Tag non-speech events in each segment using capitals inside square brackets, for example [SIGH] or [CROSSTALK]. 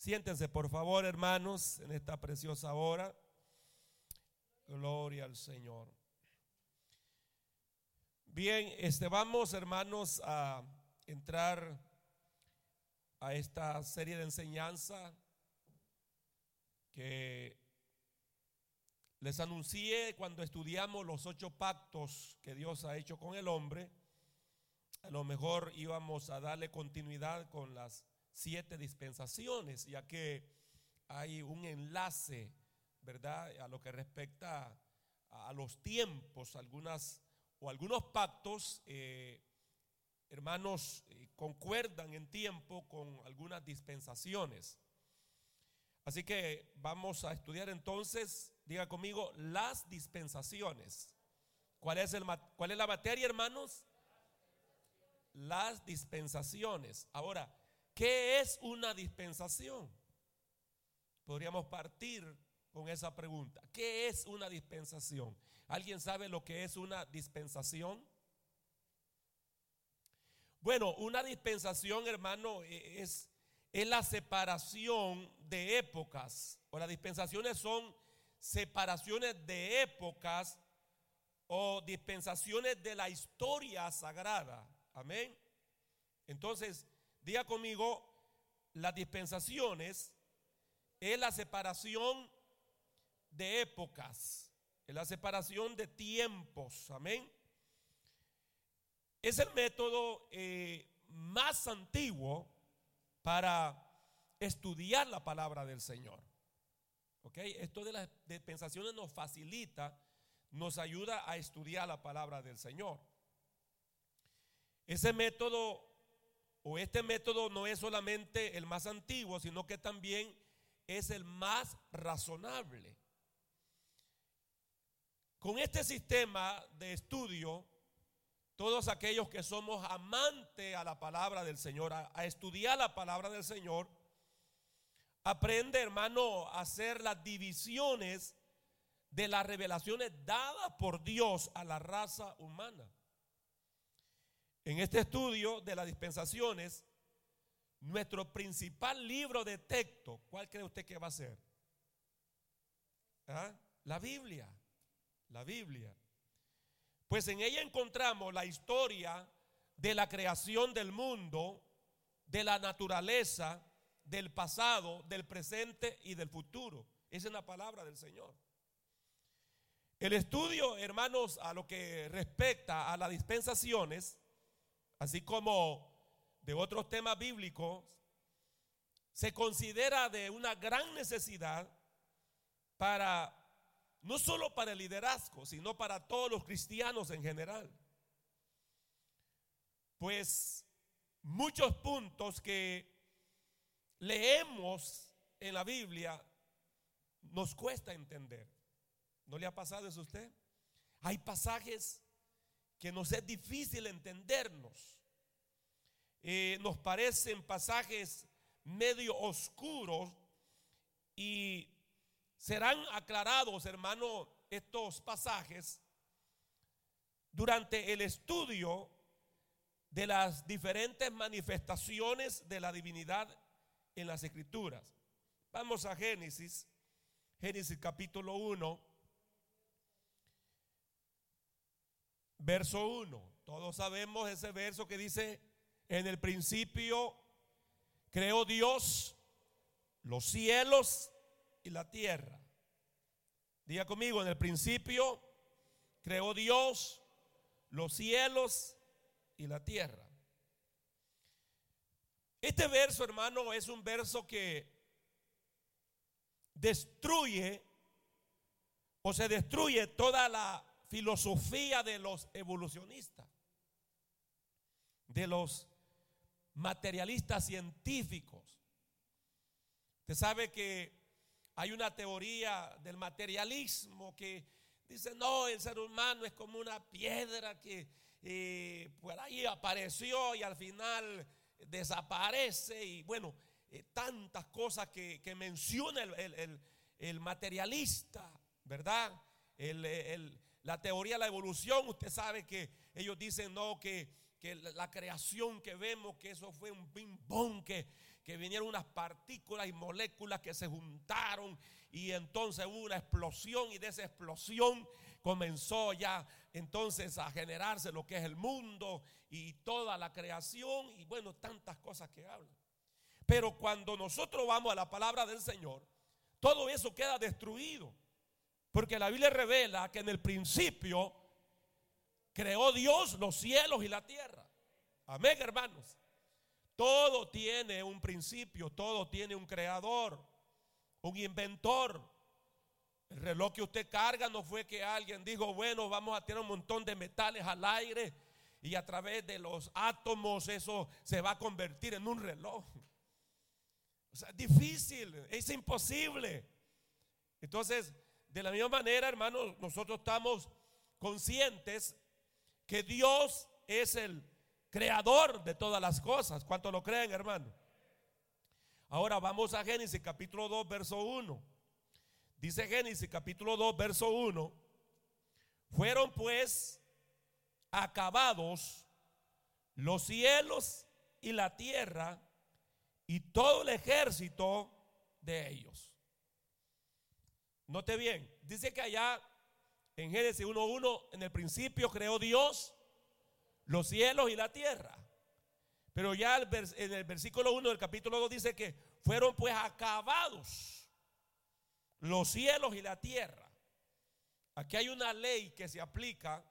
Siéntense, por favor, hermanos, en esta preciosa hora. Gloria al Señor. Bien, este vamos, hermanos, a entrar a esta serie de enseñanza que les anuncié cuando estudiamos los ocho pactos que Dios ha hecho con el hombre. A lo mejor íbamos a darle continuidad con las siete dispensaciones, ya que hay un enlace, ¿verdad?, a lo que respecta a, los tiempos, algunas o algunos pactos, eh, hermanos, eh, concuerdan en tiempo con algunas dispensaciones. Así que vamos a estudiar entonces, diga conmigo, las dispensaciones. ¿Cuál es, el, cuál es la materia, hermanos? Las dispensaciones. Ahora, ¿Qué es una dispensación? Podríamos partir con esa pregunta. ¿Qué es una dispensación? ¿Alguien sabe lo que es una dispensación? Bueno, una dispensación, hermano, e, es, es la separación de épocas. O las dispensaciones son separaciones de épocas o dispensaciones de la historia sagrada. Amén. Entonces, Conmigo, las dispensaciones es la separación de épocas, es la separación de tiempos, amén. Es el método eh, más antiguo para estudiar la palabra del Señor. ¿Ok? Esto de las dispensaciones nos facilita, nos ayuda a estudiar la palabra del Señor. Ese método o este método no es solamente el más antiguo, sino que también es el más razonable. Con este sistema de estudio, todos aquellos que somos amantes a la palabra del Señor, a, estudiar la palabra del Señor, aprende, hermano, a hacer las divisiones de las revelaciones dadas por Dios a la raza humana. En este estudio de las dispensaciones, nuestro principal libro de texto, ¿cuál cree usted que va a ser? ¿Ah? La Biblia, la Biblia. Pues en ella encontramos la historia de la creación del mundo, de la naturaleza, del pasado, del presente y del futuro. Esa es la palabra del Señor. El estudio, hermanos, a lo que respecta a las dispensaciones, así como de otros temas bíblicos, se considera de una gran necesidad para, no solo para el liderazgo, sino para todos los cristianos en general. Pues muchos puntos que leemos en la Biblia nos cuesta entender. ¿No le ha pasado eso a usted? Hay pasajes que nos es difícil entendernos. Eh, nos parecen pasajes medio oscuros y serán aclarados, hermano, estos pasajes durante el estudio de las diferentes manifestaciones de la divinidad en las escrituras. Vamos a Génesis, Génesis capítulo 1. Verso 1. Todos sabemos ese verso que dice, en el principio creó Dios los cielos y la tierra. Diga conmigo, en el principio creó Dios los cielos y la tierra. Este verso, hermano, es un verso que destruye o se destruye toda la filosofía de los evolucionistas, de los materialistas científicos. Usted sabe que hay una teoría del materialismo que dice, no, el ser humano es como una piedra que eh, por ahí apareció y al final desaparece y bueno, eh, tantas cosas que, menciona el, materialista, ¿verdad? el, la teoría de la evolución, usted sabe que ellos dicen no, que, que la creación que vemos, que eso fue un ping pong, que, que vinieron unas partículas y moléculas que se juntaron y entonces hubo una explosión y de esa explosión comenzó ya entonces a generarse lo que es el mundo y toda la creación y bueno, tantas cosas que hablan. Pero cuando nosotros vamos a la palabra del Señor, todo eso queda destruido. Porque la Biblia revela que en el principio creó Dios los cielos y la tierra. Amén, hermanos. Todo tiene un principio, todo tiene un creador, un inventor. El reloj que usted carga no fue que alguien dijo, bueno, vamos a tener un montón de metales al aire y a través de los átomos eso se va a convertir en un reloj. O sea, es difícil, es imposible. Entonces, de la misma manera, hermanos, nosotros estamos conscientes que Dios es el creador de todas las cosas. ¿Cuánto lo creen, hermano? Ahora vamos a Génesis capítulo 2, verso 1. Dice Génesis capítulo 2, verso 1. Fueron pues acabados los cielos y la tierra y todo el ejército de ellos. Note bien, dice que allá en Génesis 1.1, en el principio creó Dios los cielos y la tierra. Pero ya en el versículo 1 del capítulo 2 dice que fueron pues acabados los cielos y la tierra. Aquí hay una ley que se aplica,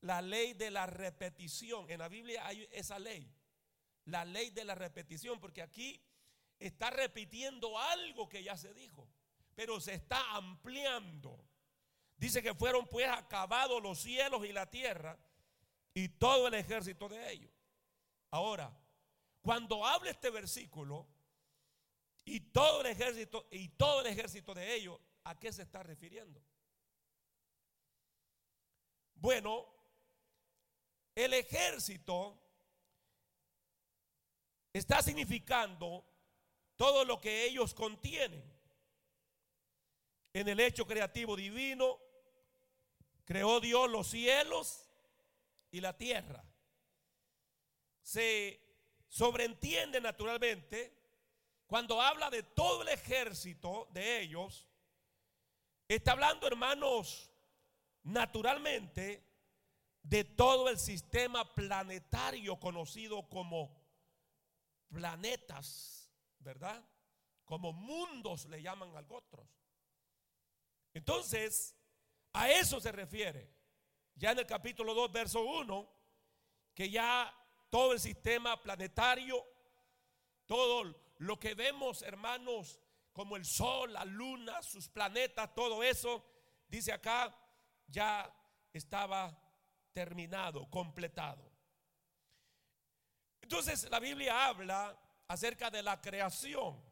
la ley de la repetición. En la Biblia hay esa ley la ley de la repetición, porque aquí está repitiendo algo que ya se dijo, pero se está ampliando. Dice que fueron pues acabados los cielos y la tierra y todo el ejército de ellos. Ahora, cuando habla este versículo y todo el ejército y todo el ejército de ellos, ¿a qué se está refiriendo? Bueno, el ejército está significando todo lo que ellos contienen. En el hecho creativo divino, creó Dios los cielos y la tierra. Se sobreentiende naturalmente cuando habla de todo el ejército de ellos, está hablando, hermanos, naturalmente de todo el sistema planetario conocido como planetas, ¿verdad? Como mundos le llaman a otros. Entonces, a eso se refiere. Ya en el capítulo 2, verso 1, que ya todo el sistema planetario, todo lo que vemos, hermanos, como el sol, la luna, sus planetas, todo eso, dice acá, ya estaba terminado, completado. Entonces la Biblia habla acerca de la creación.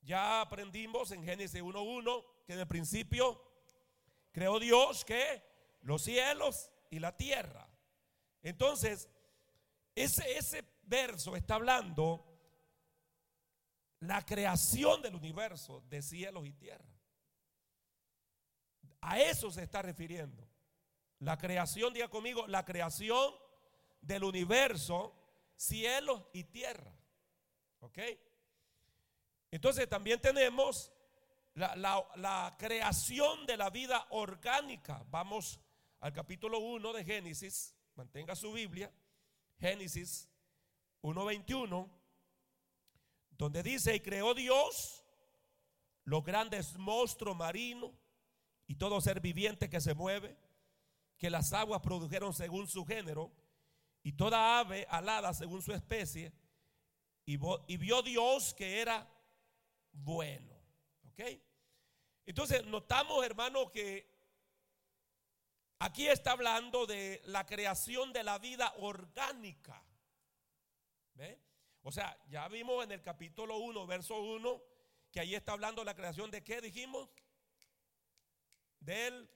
Ya aprendimos en Génesis 1.1 que el principio creó Dios que los cielos y la tierra. Entonces, ese, ese verso está hablando la creación del universo de cielos y tierra. A eso se está refiriendo. La creación, diga conmigo, la creación del universo cielos y tierra. ¿Ok? Entonces también tenemos la, creación de la vida orgánica. Vamos al capítulo 1 de Génesis. Mantenga su Biblia. Génesis 1.21. Donde dice, y creó Dios los grandes monstruos marinos y todo ser viviente que se mueve, que las aguas produjeron según su género y toda ave alada según su especie, y, vio Dios que era bueno. ¿Ok? Entonces notamos, hermano, que aquí está hablando de la creación de la vida orgánica. ¿Ve? O sea, ya vimos en el capítulo 1, verso 1, que ahí está hablando de la creación de qué dijimos? Del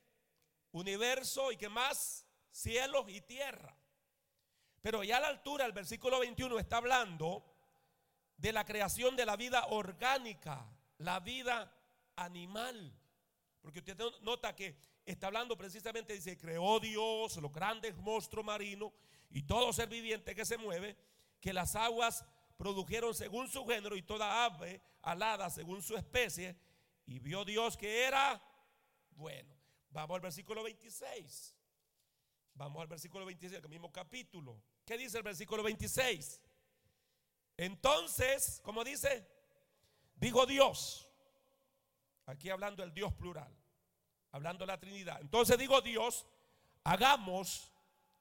universo y qué más? Cielos y tierra. Pero ya a la altura, el versículo 21 está hablando de la creación de la vida orgánica, la vida animal. Porque usted nota que está hablando precisamente, dice, creó Dios los grandes monstruos marinos y todo ser viviente que se mueve, que las aguas produjeron según su género y toda ave alada según su especie, y vio Dios que era bueno. Vamos al versículo 26. Vamos al versículo 26, el mismo capítulo. ¿Qué dice el versículo 26? Entonces, como dice, dijo Dios, aquí hablando del Dios plural, hablando la Trinidad. Entonces digo Dios, hagamos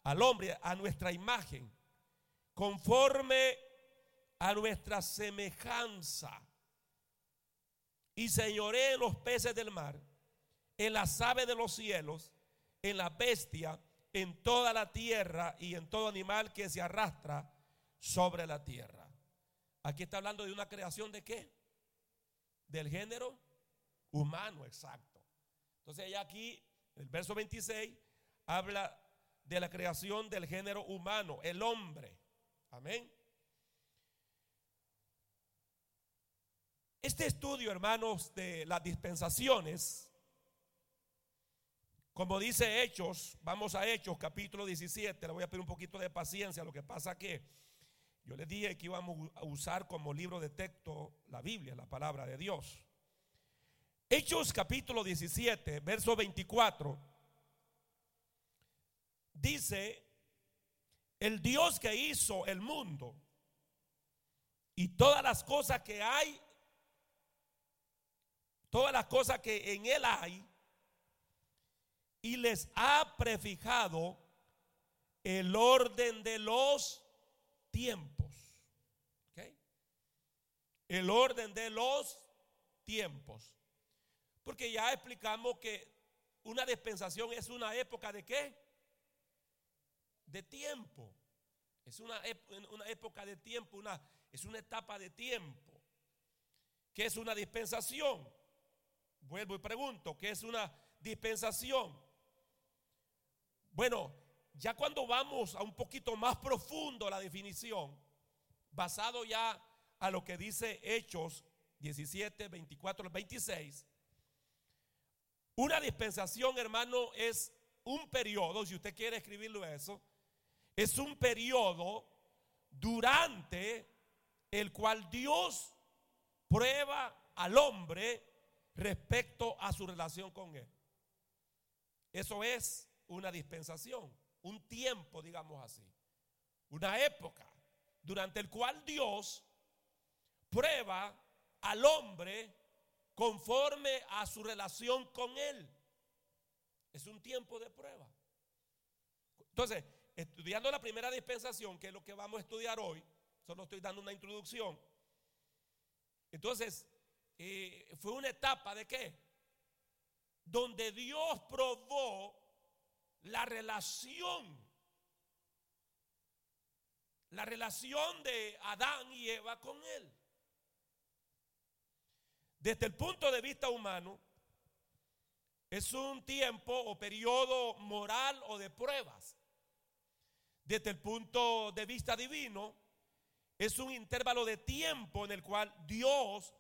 al hombre a nuestra imagen, conforme a nuestra semejanza, y señoré en los peces del mar, en las aves de los cielos, en la bestia, en toda la tierra y en todo animal que se arrastra sobre la tierra. Aquí está hablando de una creación de qué? Del género humano, exacto. Entonces aquí, el verso 26, habla de la creación del género humano, el hombre. Amén. Este estudio, hermanos, de las dispensaciones, como dice Hechos, vamos a Hechos, capítulo 17, le voy a pedir un poquito de paciencia, lo que pasa que yo les dije que íbamos a usar como libro de texto la Biblia, la palabra de Dios. Hechos capítulo 17, verso 24, dice, el Dios que hizo el mundo y todas las cosas que hay, todas las cosas que en él hay, y les ha prefijado el orden de los tiempos. El orden de los tiempos. Porque ya explicamos que una dispensación es una época de qué? De tiempo. Es una, época de tiempo, una, es una etapa de tiempo. ¿Qué es una dispensación? Vuelvo y pregunto, ¿qué es una dispensación? Bueno, ya cuando vamos a un poquito más profundo la definición, basado ya a lo que dice Hechos 17, 24, 26, una dispensación, hermano, es un periodo, si usted quiere escribirlo eso, es un periodo durante el cual Dios prueba al hombre respecto a su relación con él. Eso es una dispensación un tiempo, digamos así, una época durante el cual Dios prueba al hombre conforme a su relación con Él. Es un tiempo de prueba. Entonces, estudiando la primera dispensación, que es lo que vamos a estudiar hoy, solo estoy dando una introducción. Entonces, eh, fue una etapa de qué? Donde Dios probó la relación, la relación de Adán y Eva con él. Desde el punto de vista humano, es un tiempo o periodo moral o de pruebas. Desde el punto de vista divino, es un intervalo de tiempo en el cual Dios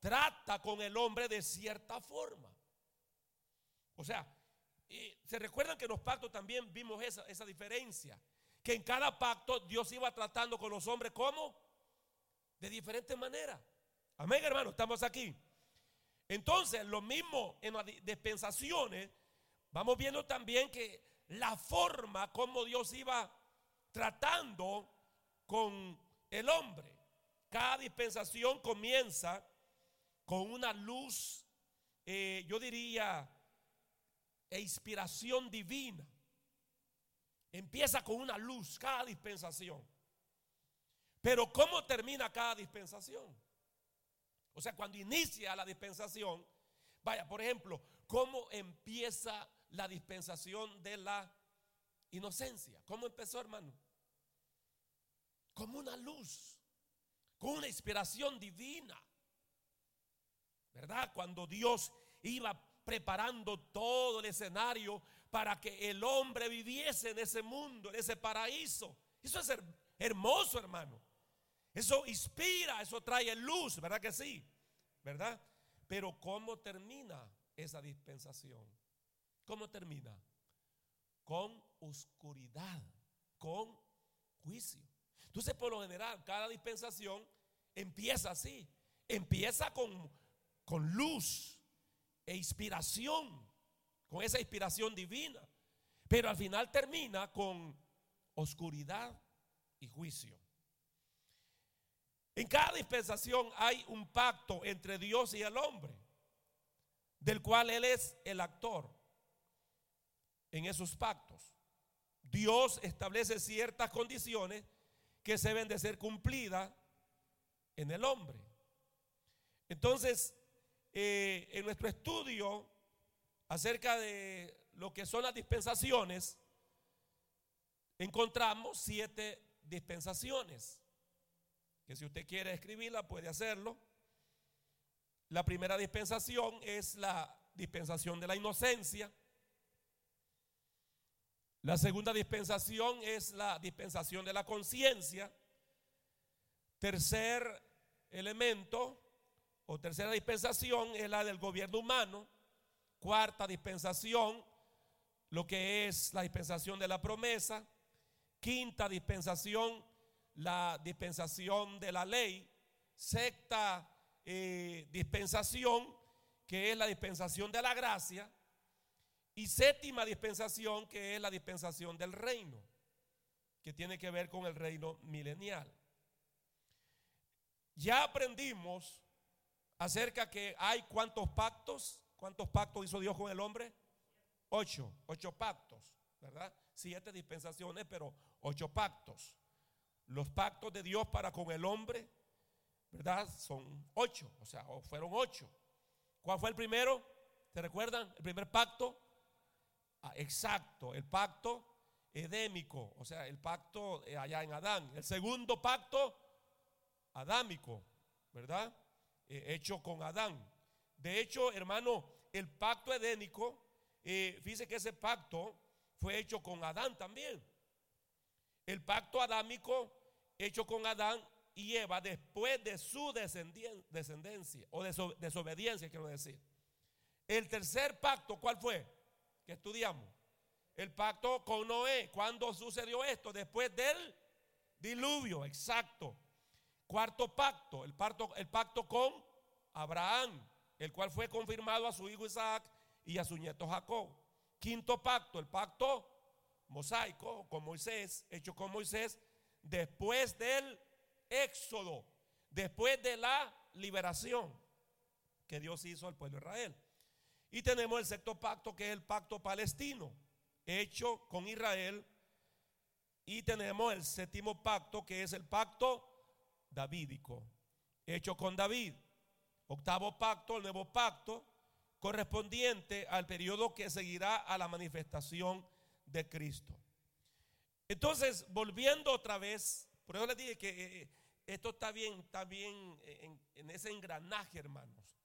trata con el hombre de cierta forma. O sea, se recuerdan que en los pactos también vimos esa, esa diferencia. Que en cada pacto Dios iba tratando con los hombres como de diferentes maneras. Amén, hermano, estamos aquí. Entonces, lo mismo en las dispensaciones, vamos viendo también que la forma como Dios iba tratando con el hombre. Cada dispensación comienza con una luz, eh, yo diría, e inspiración divina. Empieza con una luz cada dispensación. Pero ¿cómo termina cada dispensación? O sea, cuando inicia la dispensación, vaya, por ejemplo, ¿cómo empieza la dispensación de la inocencia? ¿Cómo empezó, hermano? Como una luz, con una inspiración divina. ¿Verdad? Cuando Dios iba preparando todo el escenario para que el hombre viviese en ese mundo, en ese paraíso. Eso es hermoso, hermano. Eso inspira, eso trae luz, ¿verdad que sí? ¿Verdad? Pero ¿cómo termina esa dispensación? ¿Cómo termina? Con oscuridad, con juicio. Entonces, por lo general, cada dispensación empieza así. Empieza con, con luz e inspiración, con esa inspiración divina. Pero al final termina con oscuridad y juicio. En cada dispensación hay un pacto entre Dios y el hombre, del cual Él es el actor en esos pactos. Dios establece ciertas condiciones que se deben de ser cumplidas en el hombre. Entonces, eh, en nuestro estudio acerca de lo que son las dispensaciones, encontramos siete dispensaciones, que si usted quiere escribirla puede hacerlo. La primera dispensación es la dispensación de la inocencia. La segunda dispensación es la dispensación de la conciencia. Tercer elemento o tercera dispensación es la del gobierno humano. Cuarta dispensación, lo que es la dispensación de la promesa. Quinta dispensación, la dispensación de la ley. Sexta eh, dispensación, que es la dispensación de la gracia. Y séptima dispensación, que es la dispensación del reino, que tiene que ver con el reino milenial. Ya aprendimos acerca que hay cuántos pactos, cuántos pactos hizo Dios con el hombre. Ocho, ocho pactos, ¿verdad? Siete dispensaciones, pero ocho pactos. Los pactos de Dios para con el hombre, ¿verdad? Son ocho, o sea, fueron ocho. ¿Cuál fue el primero? ¿Se recuerdan? El primer pacto. Ah, exacto, el pacto edémico, o sea, el pacto eh, allá en Adán. El segundo pacto, adámico, ¿verdad? Eh, hecho con Adán. De hecho, hermano, el pacto edénico, eh, fíjese que ese pacto fue hecho con Adán también. El pacto adámico hecho con Adán y Eva después de su descendencia o de desobediencia, quiero decir. El tercer pacto, ¿cuál fue? Que estudiamos. El pacto con Noé. ¿Cuándo sucedió esto? Después del diluvio, exacto. Cuarto pacto, el pacto, el pacto con Abraham, el cual fue confirmado a su hijo Isaac y a su nieto Jacob. Quinto pacto, el pacto mosaico con Moisés, hecho con Moisés, después del éxodo, después de la liberación que Dios hizo al pueblo de Israel. Y tenemos el sexto pacto, que es el pacto palestino, hecho con Israel. Y tenemos el séptimo pacto, que es el pacto davídico, hecho con David. Octavo pacto, el nuevo pacto, correspondiente al periodo que seguirá a la manifestación de Cristo. Entonces, volviendo otra vez, por eso les dije que eh, eh, esto está bien, está bien en, en ese engranaje, hermanos,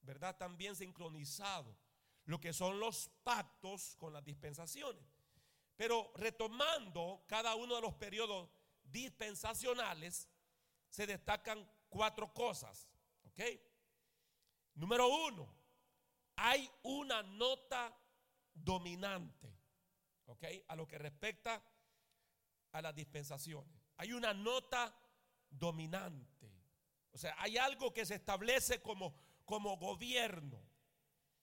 ¿verdad? También sincronizado lo que son los pactos con las dispensaciones. Pero retomando cada uno de los periodos dispensacionales, se destacan cuatro cosas. ¿Ok? Número uno, hay una nota dominante. ¿Ok? A lo que respecta a las dispensaciones. Hay una nota dominante. O sea, hay algo que se establece como, como gobierno.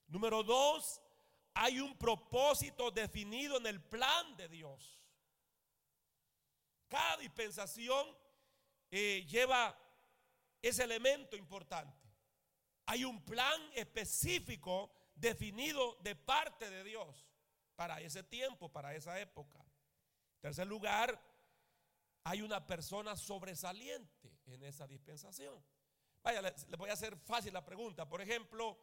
Número dos, hay un propósito definido en el plan de Dios. Cada dispensación eh, lleva ese elemento importante. Hay un plan específico definido de parte de Dios para ese tiempo, para esa época. En tercer lugar, hay una persona sobresaliente en esa dispensación. Vaya, le, voy a hacer fácil la pregunta. Por ejemplo,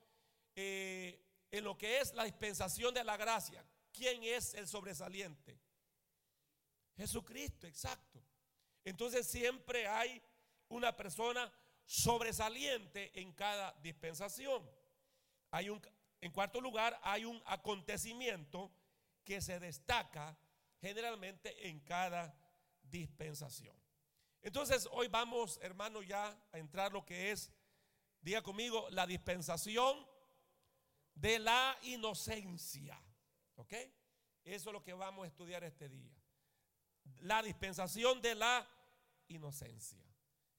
eh, en lo que es la dispensación de la gracia, ¿quién es el sobresaliente? Jesucristo, exacto. Entonces siempre hay una persona sobresaliente en cada dispensación. Hay un, en cuarto lugar, hay un acontecimiento que se destaca generalmente en cada dispensación. Entonces, hoy vamos, hermano, ya a entrar lo que es, diga conmigo, la dispensación de la inocencia. ¿Ok? Eso es lo que vamos a estudiar este día la dispensación de la inocencia.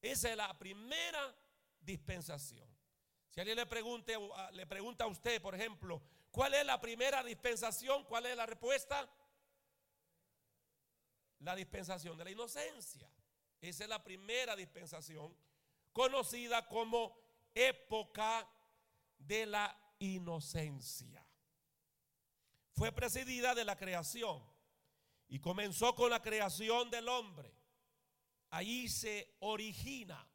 Esa es la primera dispensación. Si alguien le, pregunte, le pregunta a usted, por ejemplo, ¿cuál es la primera dispensación? ¿Cuál es la respuesta? La dispensación de la inocencia. Esa es la primera dispensación conocida como época de la inocencia. Fue presidida de la creación y comenzó con la creación del hombre. Ahí se origina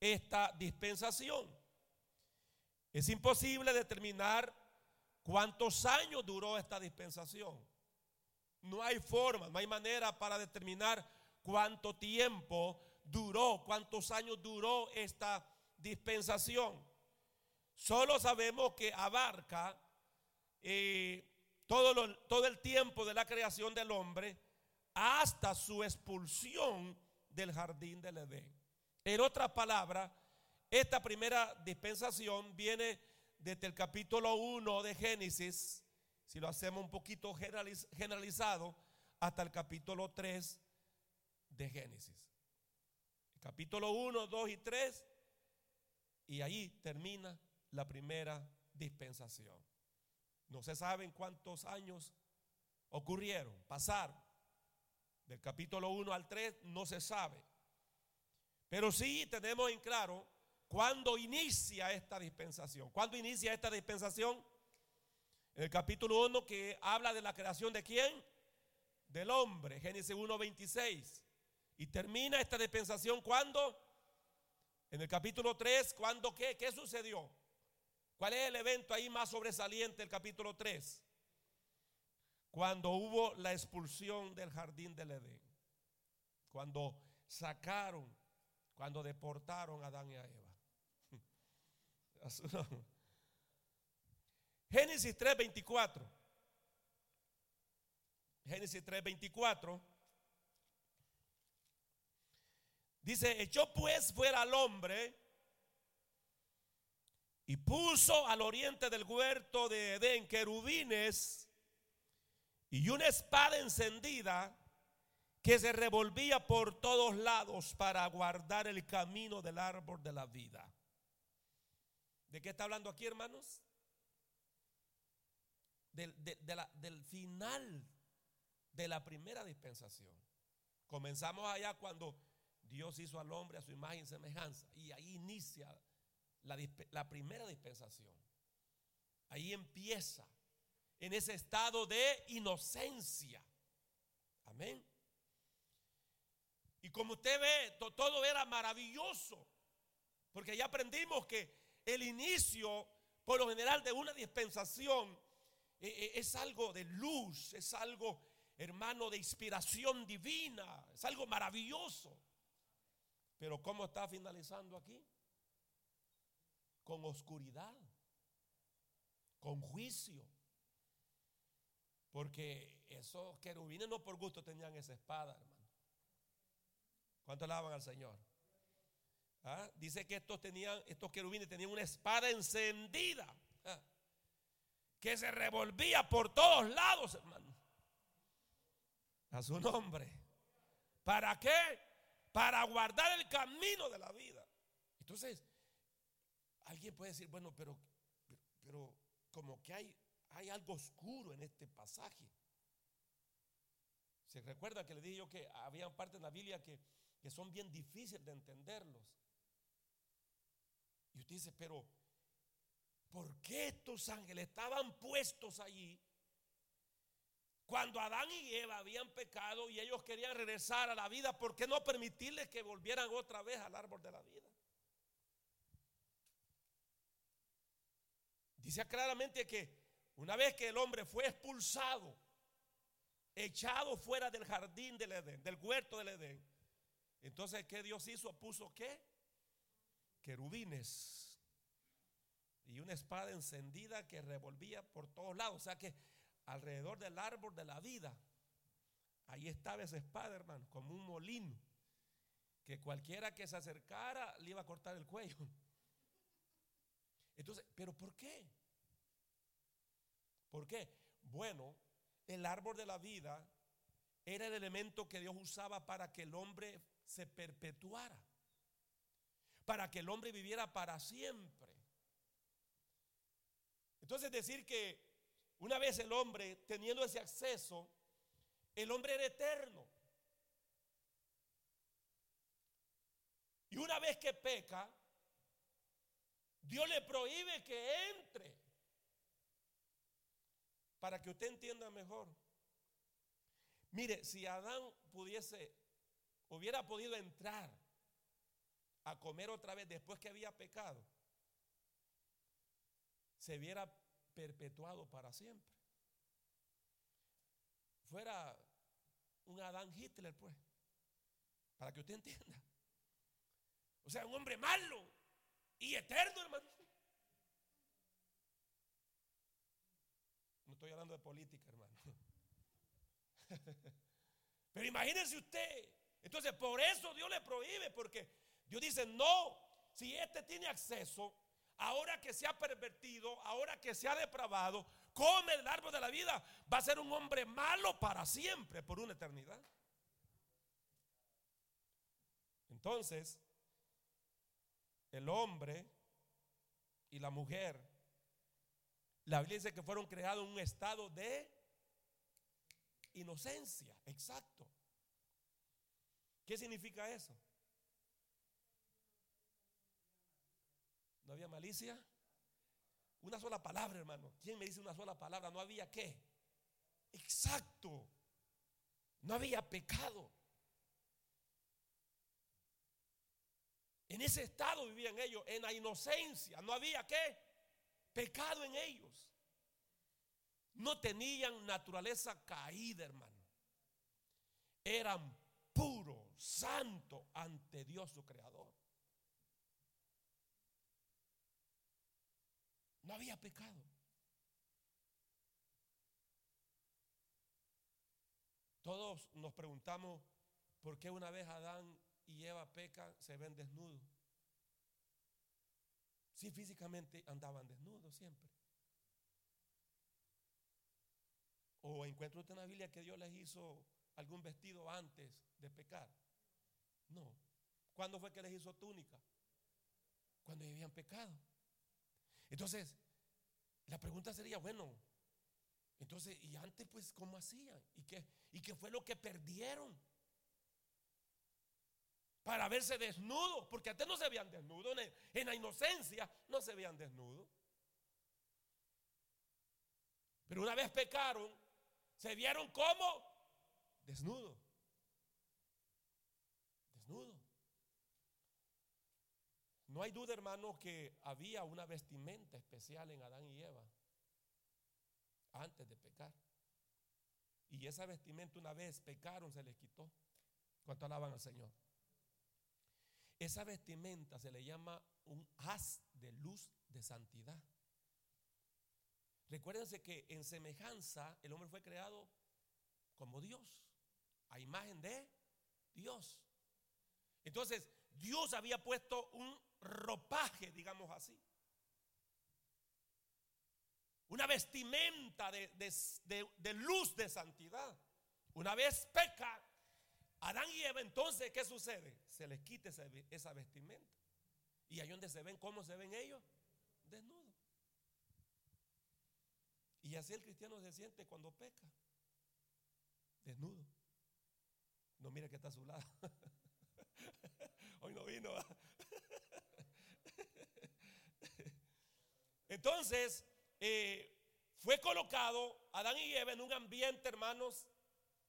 esta dispensación. Es imposible determinar cuántos años duró esta dispensación. No hay forma, no hay manera para determinar cuánto tiempo duró, cuántos años duró esta dispensación. Solo sabemos que abarca eh, todo, el tiempo de la creación del hombre hasta su expulsión del jardín del Edén. En otras palabras, esta primera dispensación viene desde el capítulo 1 de Génesis, si lo hacemos un poquito generalizado, hasta el capítulo 3 de Génesis. capítulo 1, 2 y 3, y ahí termina la primera dispensación. No se saben cuántos años ocurrieron, pasaron. Del capítulo 1 al 3 no se sabe. Pero sí tenemos en claro cuándo inicia esta dispensación. ¿Cuándo inicia esta dispensación? En el capítulo 1 que habla de la creación de quién? Del hombre, Génesis 1, 26. Y termina esta dispensación cuando? En el capítulo 3, ¿cuándo qué? ¿Qué sucedió? ¿Cuál es el evento ahí más sobresaliente del capítulo 3? Cuando hubo la expulsión del jardín del Edén. Cuando sacaron, cuando deportaron a Adán y a Eva. [LAUGHS] Génesis 3:24. Génesis 3:24. Dice, echó pues fuera al hombre y puso al oriente del huerto de Edén querubines y una espada encendida que se revolvía por todos lados para guardar el camino del árbol de la vida. ¿De qué está hablando aquí, hermanos? Del, del final de la primera dispensación. Comenzamos allá cuando Dios hizo al hombre a su imagen y semejanza. Y ahí inicia la, primera dispensación. Ahí empieza en ese estado de inocencia. Amén. Y como usted ve, todo era maravilloso. Porque ya aprendimos que el inicio, por lo general, de una dispensación eh, eh, es algo de luz, es algo, hermano, de inspiración divina, es algo maravilloso. Pero ¿cómo está finalizando aquí? con oscuridad, con juicio. Porque esos querubines no por gusto tenían esa espada, hermano. ¿Cuánto alaban al Señor? ¿Ah? Dice que estos tenían, estos querubines tenían una espada encendida ¿ah? que se revolvía por todos lados, hermano. A su nombre. ¿Para qué? Para guardar el camino de la vida. Entonces, Alguien puede decir, bueno, pero, pero como que hay, hay algo oscuro en este pasaje. Se recuerda que le dije yo que había partes de la Biblia que, que son bien difíciles de entenderlos. Y usted dice, pero ¿por qué estos ángeles estaban puestos allí cuando Adán y Eva habían pecado y ellos querían regresar a la vida? ¿Por qué no permitirles que volvieran otra vez al árbol de la vida? Dice claramente que una vez que el hombre fue expulsado, echado fuera del jardín del Edén, del huerto del Edén, entonces ¿qué Dios hizo? Puso qué? Querubines y una espada encendida que revolvía por todos lados. O sea que alrededor del árbol de la vida, ahí estaba esa espada, hermano, como un molino, que cualquiera que se acercara le iba a cortar el cuello. Entonces, ¿pero por qué? ¿Por qué? Bueno, el árbol de la vida era el elemento que Dios usaba para que el hombre se perpetuara, para que el hombre viviera para siempre. Entonces decir que una vez el hombre teniendo ese acceso, el hombre era eterno. Y una vez que peca, Dios le prohíbe que entre. Para que usted entienda mejor. Mire, si Adán pudiese, hubiera podido entrar a comer otra vez después que había pecado, se hubiera perpetuado para siempre. Fuera un Adán Hitler, pues, para que usted entienda. O sea, un hombre malo y eterno, hermano. No estoy hablando de política, hermano. [LAUGHS] Pero imagínense usted. Entonces, por eso Dios le prohíbe, porque Dios dice, no, si este tiene acceso, ahora que se ha pervertido, ahora que se ha depravado, come el árbol de la vida, va a ser un hombre malo para siempre, por una eternidad. Entonces, el hombre y la mujer, la Biblia dice que fueron creados en un estado de inocencia, exacto. ¿Qué significa eso? ¿No había malicia? Una sola palabra, hermano. ¿Quién me dice una sola palabra? ¿No había qué? Exacto. No había pecado. En ese estado vivían ellos, en la inocencia. No había qué? Pecado en ellos. No tenían naturaleza caída, hermano. Eran puros, santos ante Dios su Creador. No había pecado. Todos nos preguntamos por qué una vez Adán y Eva pecan, se ven desnudos. Si físicamente andaban desnudos siempre. ¿O encuentra usted en la Biblia que Dios les hizo algún vestido antes de pecar? No. ¿Cuándo fue que les hizo túnica? Cuando habían pecado. Entonces, la pregunta sería, bueno, entonces, ¿y antes pues cómo hacían? ¿Y qué, y qué fue lo que perdieron? para verse desnudos, porque antes no se veían desnudos, en la inocencia no se veían desnudos. Pero una vez pecaron, se vieron como. Desnudos. No hay duda, hermano, que había una vestimenta especial en Adán y Eva antes de pecar. Y esa vestimenta una vez pecaron, se les quitó. ¿Cuánto alaban al Señor? Esa vestimenta se le llama un haz de luz de santidad. Recuérdense que en semejanza el hombre fue creado como Dios, a imagen de Dios. Entonces, Dios había puesto un ropaje, digamos así. Una vestimenta de, de luz de santidad. Una vez peca, Adán y Eva, entonces, ¿qué sucede? Se les quita esa, vestimenta. Y ahí donde se ven, ¿cómo se ven ellos? Desnudos. Y así el cristiano se siente cuando peca. Desnudo. No mire que está a su lado. [LAUGHS] Hoy no vino. [LAUGHS] Entonces, eh, fue colocado Adán y Eva en un ambiente, hermanos,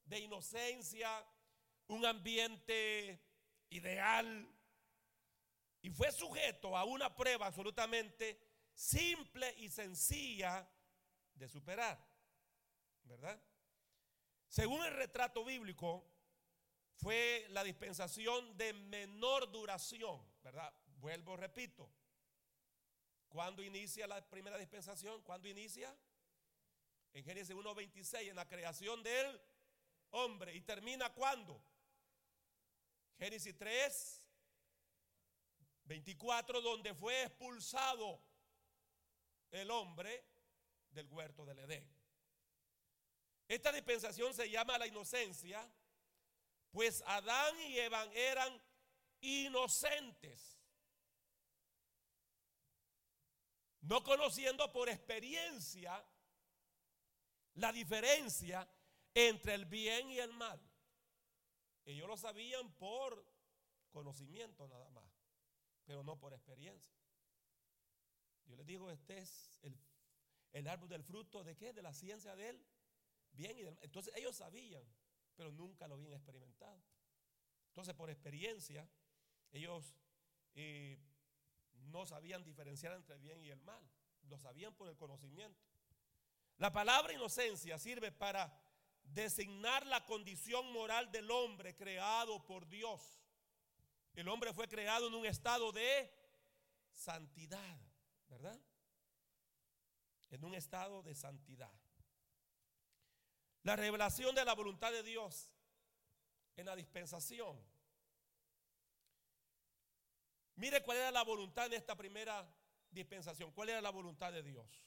de inocencia, un ambiente ideal y fue sujeto a una prueba absolutamente simple y sencilla de superar, ¿verdad? Según el retrato bíblico, fue la dispensación de menor duración, ¿verdad? Vuelvo, repito. ¿Cuándo inicia la primera dispensación? ¿Cuándo inicia? En Génesis 1.26, en la creación del hombre. ¿Y termina cuándo? Génesis 3, 24, donde fue expulsado el hombre del huerto del Edén. Esta dispensación se llama la inocencia, pues Adán y Eva eran inocentes. No conociendo por experiencia la diferencia entre el bien y el mal. Ellos lo sabían por conocimiento nada más, pero no por experiencia. Yo les digo, este es el, el árbol del fruto de qué? De la ciencia de él. Bien y del mal. Entonces ellos sabían, pero nunca lo habían experimentado. Entonces por experiencia, ellos eh, no sabían diferenciar entre el bien y el mal. Lo sabían por el conocimiento. La palabra inocencia sirve para designar la condición moral del hombre creado por Dios. El hombre fue creado en un estado de santidad, ¿verdad? En un estado de santidad. La revelación de la voluntad de Dios en la dispensación. Mire cuál era la voluntad en esta primera dispensación. ¿Cuál era la voluntad de Dios?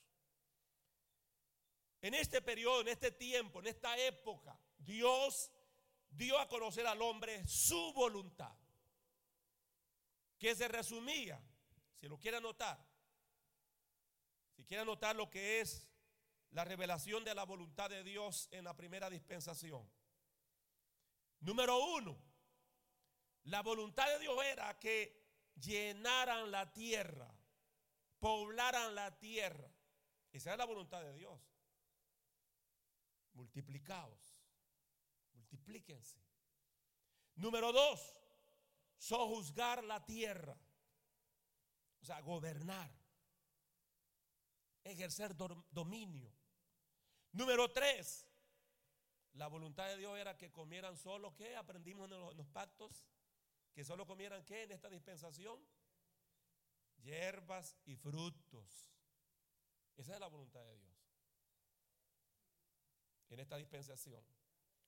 En este periodo, en este tiempo, en esta época, Dios dio a conocer al hombre su voluntad, que se resumía, si lo quiere anotar, si quiere anotar lo que es la revelación de la voluntad de Dios en la primera dispensación. Número uno, la voluntad de Dios era que llenaran la tierra, poblaran la tierra. Esa es la voluntad de Dios multiplicaos, multiplíquense. Número dos, sojuzgar la tierra, o sea, gobernar, ejercer dominio. Número tres, la voluntad de Dios era que comieran solo, ¿qué? Aprendimos en los, en los pactos, que solo comieran, ¿qué? En esta dispensación, hierbas y frutos. Esa es la voluntad de Dios en esta dispensación.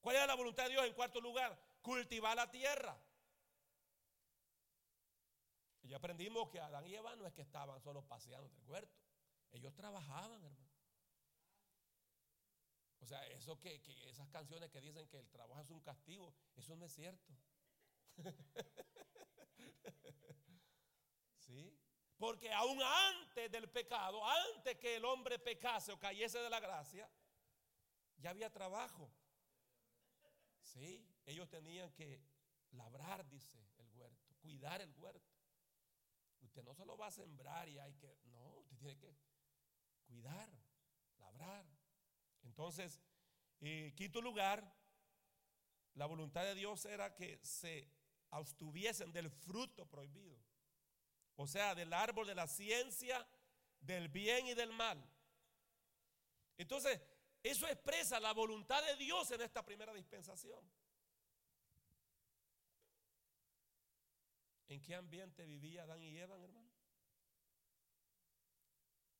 ¿Cuál era la voluntad de Dios en cuarto lugar? Cultivar la tierra. Y ya aprendimos que Adán y Eva no es que estaban solo paseando en el huerto. Ellos trabajaban, hermano. O sea, eso que, esas canciones que dicen que el trabajo es un castigo, eso no es cierto. [LAUGHS] ¿Sí? Porque aún antes del pecado, antes que el hombre pecase o cayese de la gracia, ya había trabajo. Sí, ellos tenían que labrar, dice el huerto, cuidar el huerto. Usted no solo va a sembrar y hay que, no, usted tiene que cuidar, labrar. Entonces, en quinto lugar, la voluntad de Dios era que se abstuviesen del fruto prohibido. O sea, del árbol de la ciencia, del bien y del mal. Entonces, eso expresa la voluntad de Dios en esta primera dispensación. ¿En qué ambiente vivía Adán y Eva, hermano?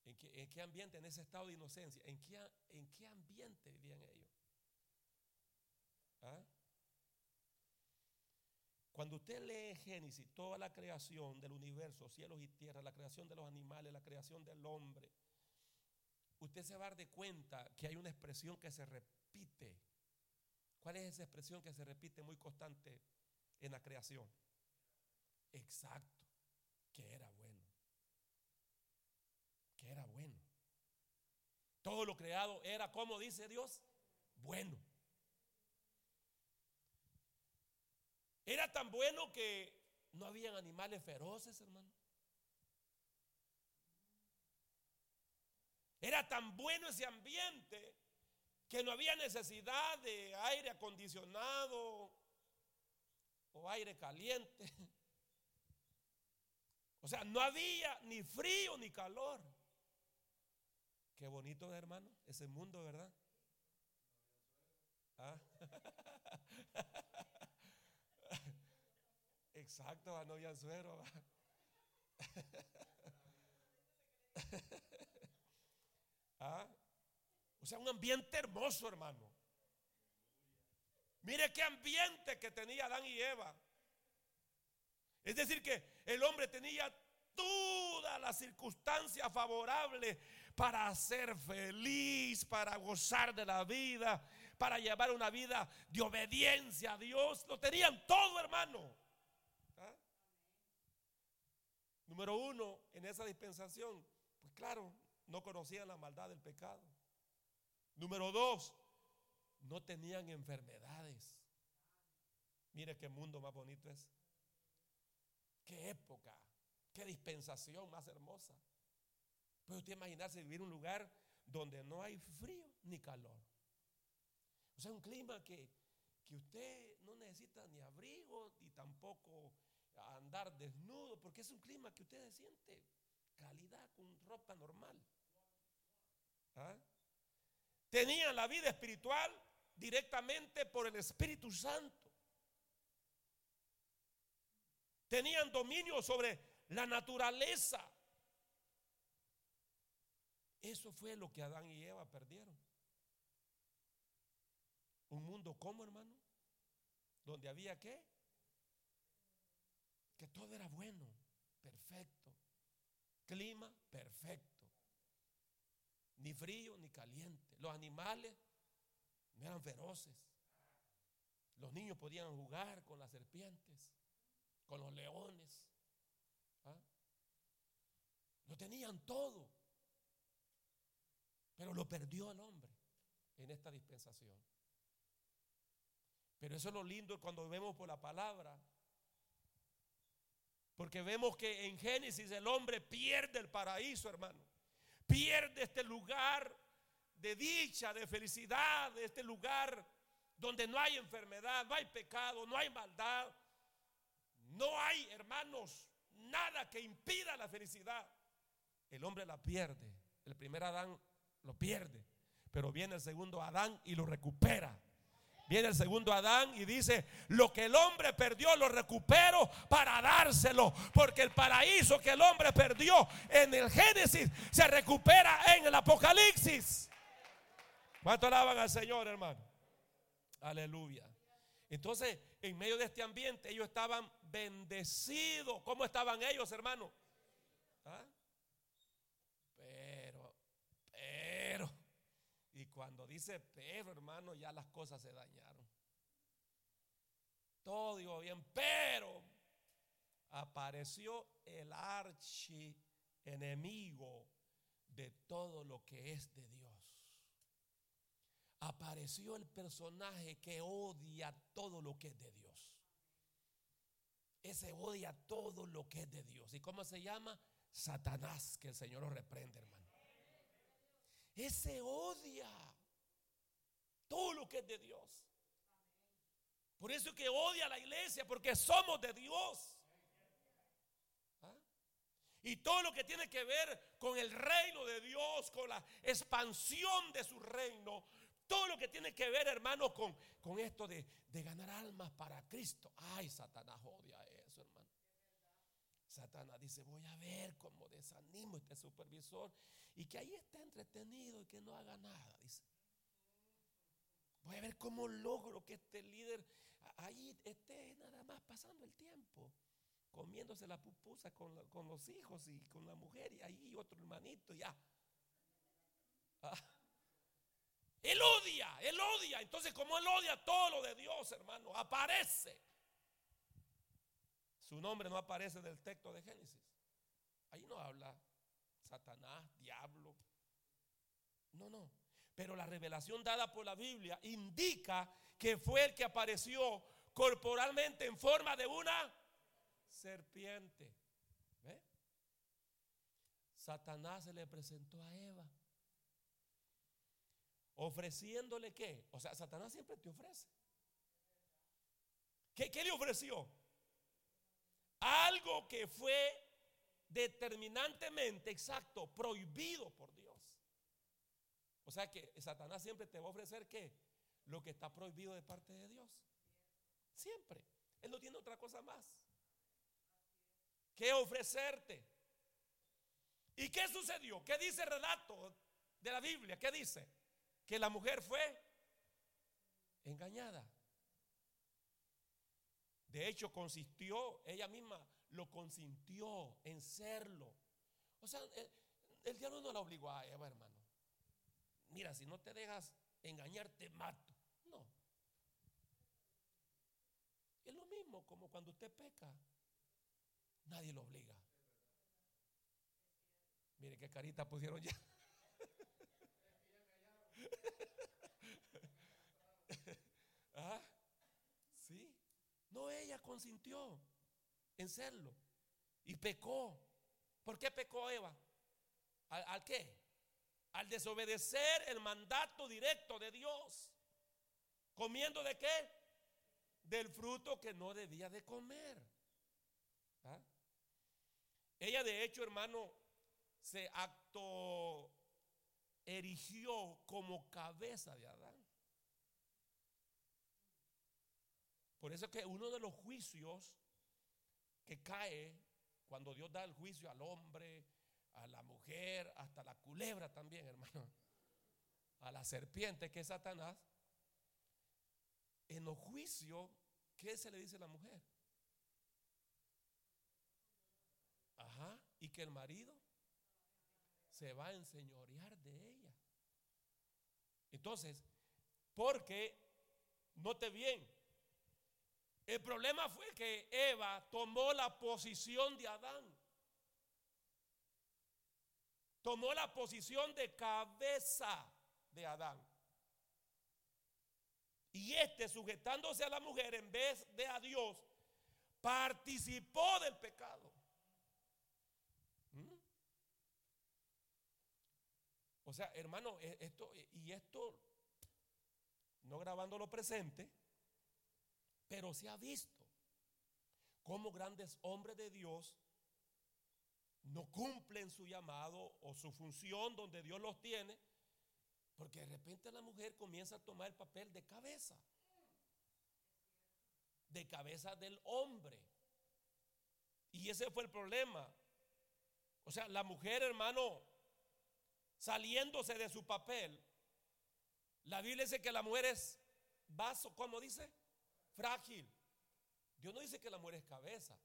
¿En qué, ambiente, en ese estado de inocencia? ¿En qué, en qué ambiente vivían ellos? ¿Ah? Cuando usted lee Génesis, toda la creación del universo, cielos y tierra, la creación de los animales, la creación del hombre, usted se va a dar de cuenta que hay una expresión que se repite. ¿Cuál es esa expresión que se repite muy constante en la creación? Exacto, que era bueno. Que era bueno. Todo lo creado era, como dice Dios, bueno. Era tan bueno que no habían animales feroces, hermano. Era tan bueno ese ambiente que no había necesidad de aire acondicionado o aire caliente. O sea, no había ni frío ni calor. Qué bonito, hermano, ese mundo, ¿verdad? ¿Ah? [LAUGHS] Exacto, no suero. [LAUGHS] ¿Ah? O sea, un ambiente hermoso, hermano. Mire qué ambiente que tenía Adán y Eva. Es decir, que el hombre tenía todas las circunstancias favorables para ser feliz, para gozar de la vida, para llevar una vida de obediencia a Dios. Lo tenían todo, hermano. ¿Ah? Número uno, en esa dispensación, pues claro, no conocían la maldad del pecado. Número dos, no tenían enfermedades. Mire qué mundo más bonito es. Qué época, qué dispensación más hermosa. Puede usted imaginarse vivir en un lugar donde no hay frío ni calor. O sea, un clima que, que usted no necesita ni abrigo ni tampoco andar desnudo, porque es un clima que usted siente calidad con ropa normal. ¿Ah? Tenían la vida espiritual directamente por el Espíritu Santo. Tenían dominio sobre la naturaleza. Eso fue lo que Adán y Eva perdieron. Un mundo como, hermano, donde había qué? Que todo era bueno, perfecto. Clima perfecto. Ni frío ni caliente. Los animales no eran feroces. Los niños podían jugar con las serpientes, con los leones. ¿ah? Lo tenían todo. Pero lo perdió el hombre en esta dispensación. Pero eso es lo lindo cuando vemos por la palabra. Porque vemos que en Génesis el hombre pierde el paraíso, hermano. Pierde este lugar de dicha, de felicidad, de este lugar donde no hay enfermedad, no hay pecado, no hay maldad. No hay, hermanos, nada que impida la felicidad. El hombre la pierde. El primer Adán lo pierde. Pero viene el segundo Adán y lo recupera. Viene el segundo Adán y dice, lo que el hombre perdió lo recupero para dárselo. Porque el paraíso que el hombre perdió en el Génesis se recupera en el Apocalipsis. ¿Cuánto alaban al Señor, hermano? Aleluya. Entonces, en medio de este ambiente, ellos estaban bendecidos. ¿Cómo estaban ellos, hermano? ¿Ah? Cuando dice pero, hermano, ya las cosas se dañaron. Todo digo bien, pero apareció el archi enemigo de todo lo que es de Dios. Apareció el personaje que odia todo lo que es de Dios. Ese odia todo lo que es de Dios. ¿Y cómo se llama? Satanás, que el Señor lo reprende, hermano. Ese odia todo lo que es de Dios. Por eso que odia a la iglesia, porque somos de Dios. ¿Ah? Y todo lo que tiene que ver con el reino de Dios, con la expansión de su reino, todo lo que tiene que ver, hermano, con, con esto de, de ganar almas para Cristo. Ay, Satanás odia eso. Satanás dice, voy a ver cómo desanimo a este supervisor y que ahí esté entretenido y que no haga nada, dice. Voy a ver cómo logro que este líder ahí esté nada más pasando el tiempo, comiéndose la pupusa con, los hijos y con la mujer y ahí otro hermanito, ya. Ah. Él odia, él odia. Entonces, como él odia todo lo de Dios, hermano, aparece. Su nombre no aparece en el texto de Génesis. Ahí no habla Satanás, diablo. No, no. Pero la revelación dada por la Biblia indica que fue el que apareció corporalmente en forma de una serpiente. Satanás se le presentó a Eva. Ofreciéndole qué? O sea, Satanás siempre te ofrece. ¿Qué, qué le ofreció? Algo que fue determinantemente exacto, prohibido por Dios. O sea que Satanás siempre te va a ofrecer qué? Lo que está prohibido de parte de Dios. Siempre. Él no tiene otra cosa más. Que ofrecerte. ¿Y qué sucedió? ¿Qué dice el relato de la Biblia? ¿Qué dice? Que la mujer fue engañada. De hecho, consistió, ella misma lo consintió en serlo. O sea, eh, el, diablo no la obligó a eh, Eva, hermano. Mira, si no te dejas engañar, te mato. No. Es lo mismo como cuando usted peca. Nadie lo obliga. Mire qué carita pusieron ya. [LAUGHS] ¿Ah? Sí. No, ella consintió en serlo. Y pecó. ¿Por qué pecó Eva? ¿Al, al qué? Al desobedecer el mandato directo de Dios. ¿Comiendo de qué? Del fruto que no debía de comer. ¿Ah? Ella de hecho, hermano, se acto erigió como cabeza de Adán. Por eso que uno de los juicios que cae cuando Dios da el juicio al hombre, a la mujer, hasta la culebra también, hermano, a la serpiente que es Satanás, en los juicios, ¿qué se le dice a la mujer? Ajá, y que el marido se va a enseñorear de ella. Entonces, porque, note bien, el problema fue que Eva tomó la posición de Adán. Tomó la posición de cabeza de Adán. Y este, sujetándose a la mujer en vez de a Dios, participó del pecado. ¿Mm? O sea, hermano, e, esto y esto no grabando lo presente, pero se ha visto cómo grandes hombres de Dios no cumplen su llamado o su función donde Dios los tiene, porque de repente la mujer comienza a tomar el papel de cabeza, de cabeza del hombre. Y ese fue el problema. O sea, la mujer, hermano, saliéndose de su papel, la Biblia dice que la mujer es vaso, ¿cómo dice? Frágil. Dios no dice que la mujer es cabeza,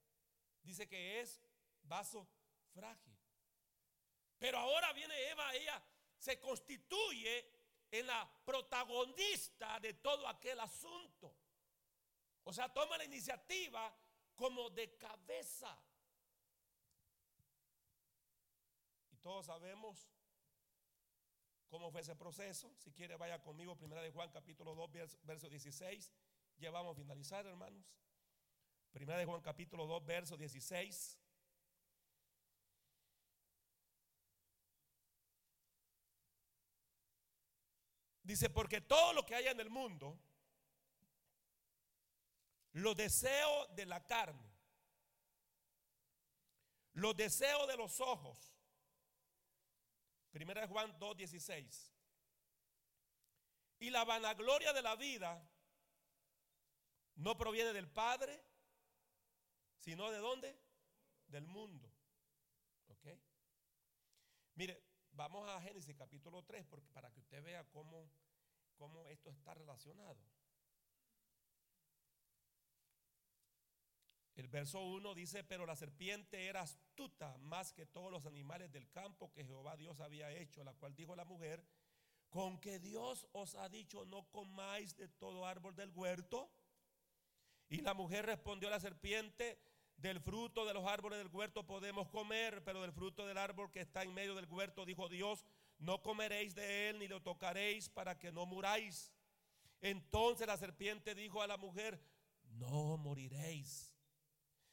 dice que es vaso frágil. Pero ahora viene Eva, ella se constituye en la protagonista de todo aquel asunto. O sea, toma la iniciativa como de cabeza. Y todos sabemos cómo fue ese proceso. Si quiere, vaya conmigo, primera de Juan, capítulo 2, verso 16. Ya vamos a finalizar, hermanos. Primera de Juan, capítulo 2, verso 16. Dice, porque todo lo que hay en el mundo, los deseos de la carne, los deseos de los ojos, Primera de Juan 2.16. Y la vanagloria de la vida no proviene del Padre, sino de dónde? Del mundo. ¿Ok? Mire, vamos a Génesis capítulo 3 porque, para que usted vea cómo, cómo esto está relacionado. El verso 1 dice, pero la serpiente era astuta más que todos los animales del campo que Jehová Dios había hecho, la cual dijo la mujer, con que Dios os ha dicho, no comáis de todo árbol del huerto. Y la mujer respondió a la serpiente, del fruto de los árboles del huerto podemos comer, pero del fruto del árbol que está en medio del huerto, dijo Dios, no comeréis de él ni lo tocaréis para que no muráis. Entonces la serpiente dijo a la mujer, no moriréis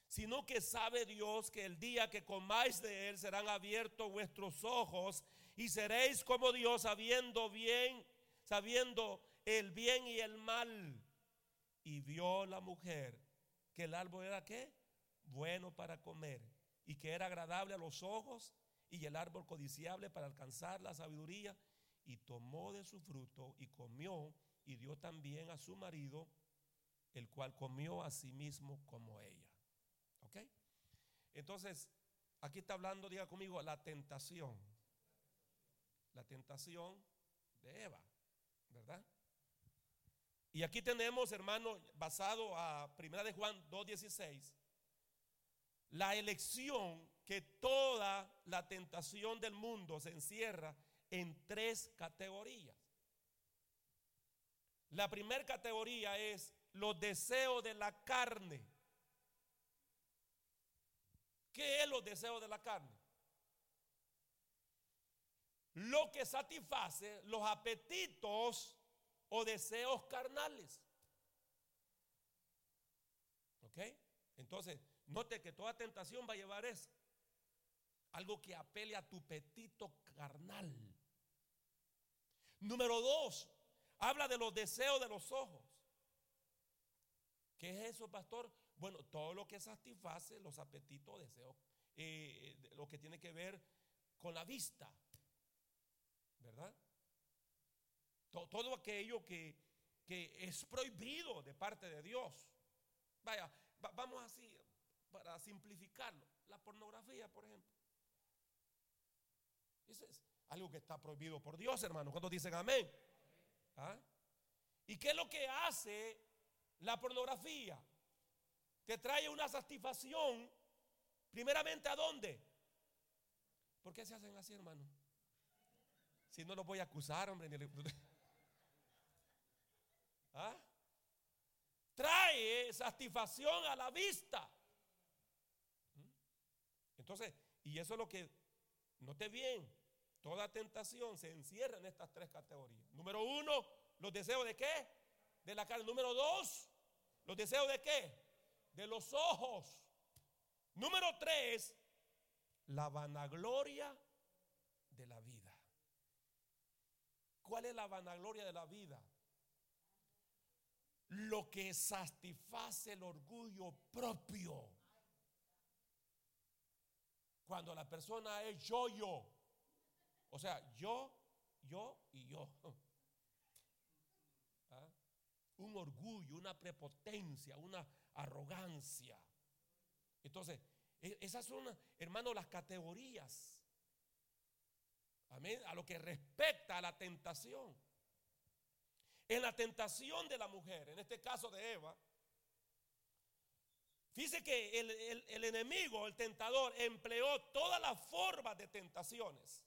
sino que sabe Dios que el día que comáis de él serán abiertos vuestros ojos y seréis como Dios sabiendo bien, sabiendo el bien y el mal. Y vio la mujer que el árbol era qué? Bueno para comer y que era agradable a los ojos y el árbol codiciable para alcanzar la sabiduría y tomó de su fruto y comió y dio también a su marido, el cual comió a sí mismo como ella. Entonces, aquí está hablando, diga conmigo, la tentación. La tentación de Eva, ¿verdad? Y aquí tenemos, hermano, basado a 1 de Juan 2.16, la elección que toda la tentación del mundo se encierra en tres categorías. La primera categoría es los deseos de la carne. ¿Qué es los deseos de la carne? Lo que satisface los apetitos o deseos carnales. ¿Ok? Entonces, note que toda tentación va a llevar eso. Algo que apele a tu apetito carnal. Número dos, habla de los deseos de los ojos. ¿Qué es eso, pastor? Bueno, todo lo que satisface los apetitos, deseos, eh, lo que tiene que ver con la vista, ¿verdad? Todo, aquello que, es prohibido de parte de Dios. Vaya, vamos así, para simplificarlo, la pornografía, por ejemplo. Eso es algo que está prohibido por Dios, hermano. Cuando dicen amén? ¿Ah? ¿Y qué es lo que hace la pornografía? Te trae una satisfacción, primeramente a dónde? ¿Por qué se hacen así, hermano? Si no lo voy a acusar, hombre. [LAUGHS] ¿Ah? Trae satisfacción a la vista. ¿Mm? Entonces, y eso es lo que, note bien, toda tentación se encierra en estas tres categorías. Número uno, los deseos de qué? De la carne. Número dos, los deseos de qué? De los ojos. Número tres, la vanagloria de la vida. ¿Cuál es la vanagloria de la vida? Lo que satisface el orgullo propio. Cuando la persona es yo, yo. O sea, yo, yo y yo. [LAUGHS] ¿Ah? Un orgullo, una prepotencia, una arrogancia. Entonces, e, esas son, hermano, las categorías. Amén. A lo que respecta a la tentación. En la tentación de la mujer, en este caso de Eva, fíjese que el, enemigo, el tentador, empleó todas las formas de tentaciones.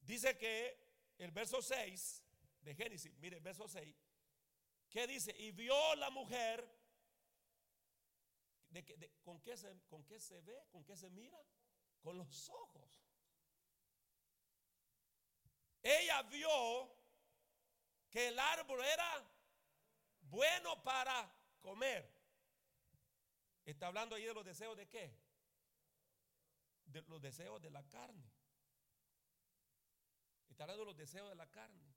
Dice que el verso 6 de Génesis, mire, el verso 6, ¿qué dice? Y vio la mujer, de, ¿con, qué se, ¿con qué se ve? ¿Con qué se mira? Con los ojos. Ella vio que el árbol era bueno para comer. Está hablando ahí de los deseos de qué? De los deseos de la carne. Está hablando de los deseos de la carne.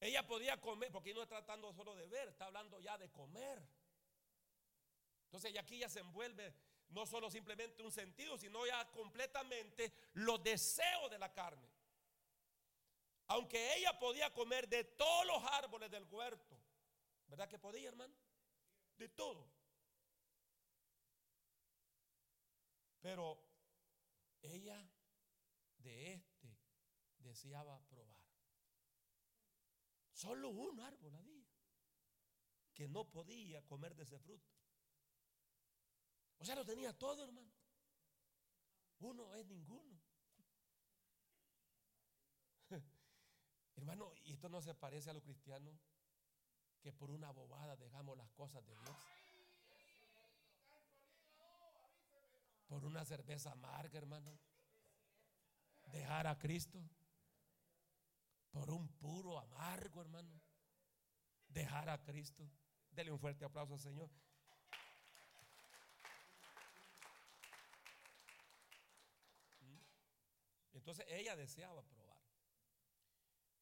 Ella podía comer, porque no está tratando solo de ver, está hablando ya de comer. Entonces, aquí ya se envuelve no solo simplemente un sentido, sino ya completamente los deseos de la carne. Aunque ella podía comer de todos los árboles del huerto, ¿verdad que podía, hermano? De todo. Pero ella de este deseaba probar. Solo un árbol había que no podía comer de ese fruto. O sea, lo tenía todo, hermano. Uno es ninguno. Hermano, ¿y esto no se parece a los cristianos que por una bobada dejamos las cosas de Dios? Por una cerveza amarga, hermano. Dejar a Cristo. Por un puro amargo, hermano. Dejar a Cristo. Dele un fuerte aplauso al Señor. Entonces ella deseaba probar.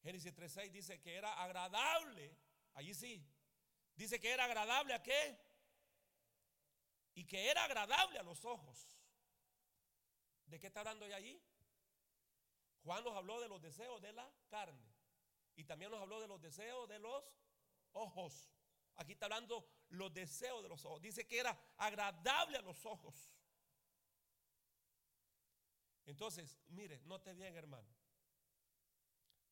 Génesis 3.6 dice que era agradable, allí sí, dice que era agradable a qué? Y que era agradable a los ojos. ¿De qué está hablando ya allí? Juan nos habló de los deseos de la carne y también nos habló de los deseos de los ojos. Aquí está hablando los deseos de los ojos. Dice que era agradable a los ojos. Entonces, mire, note bien, hermano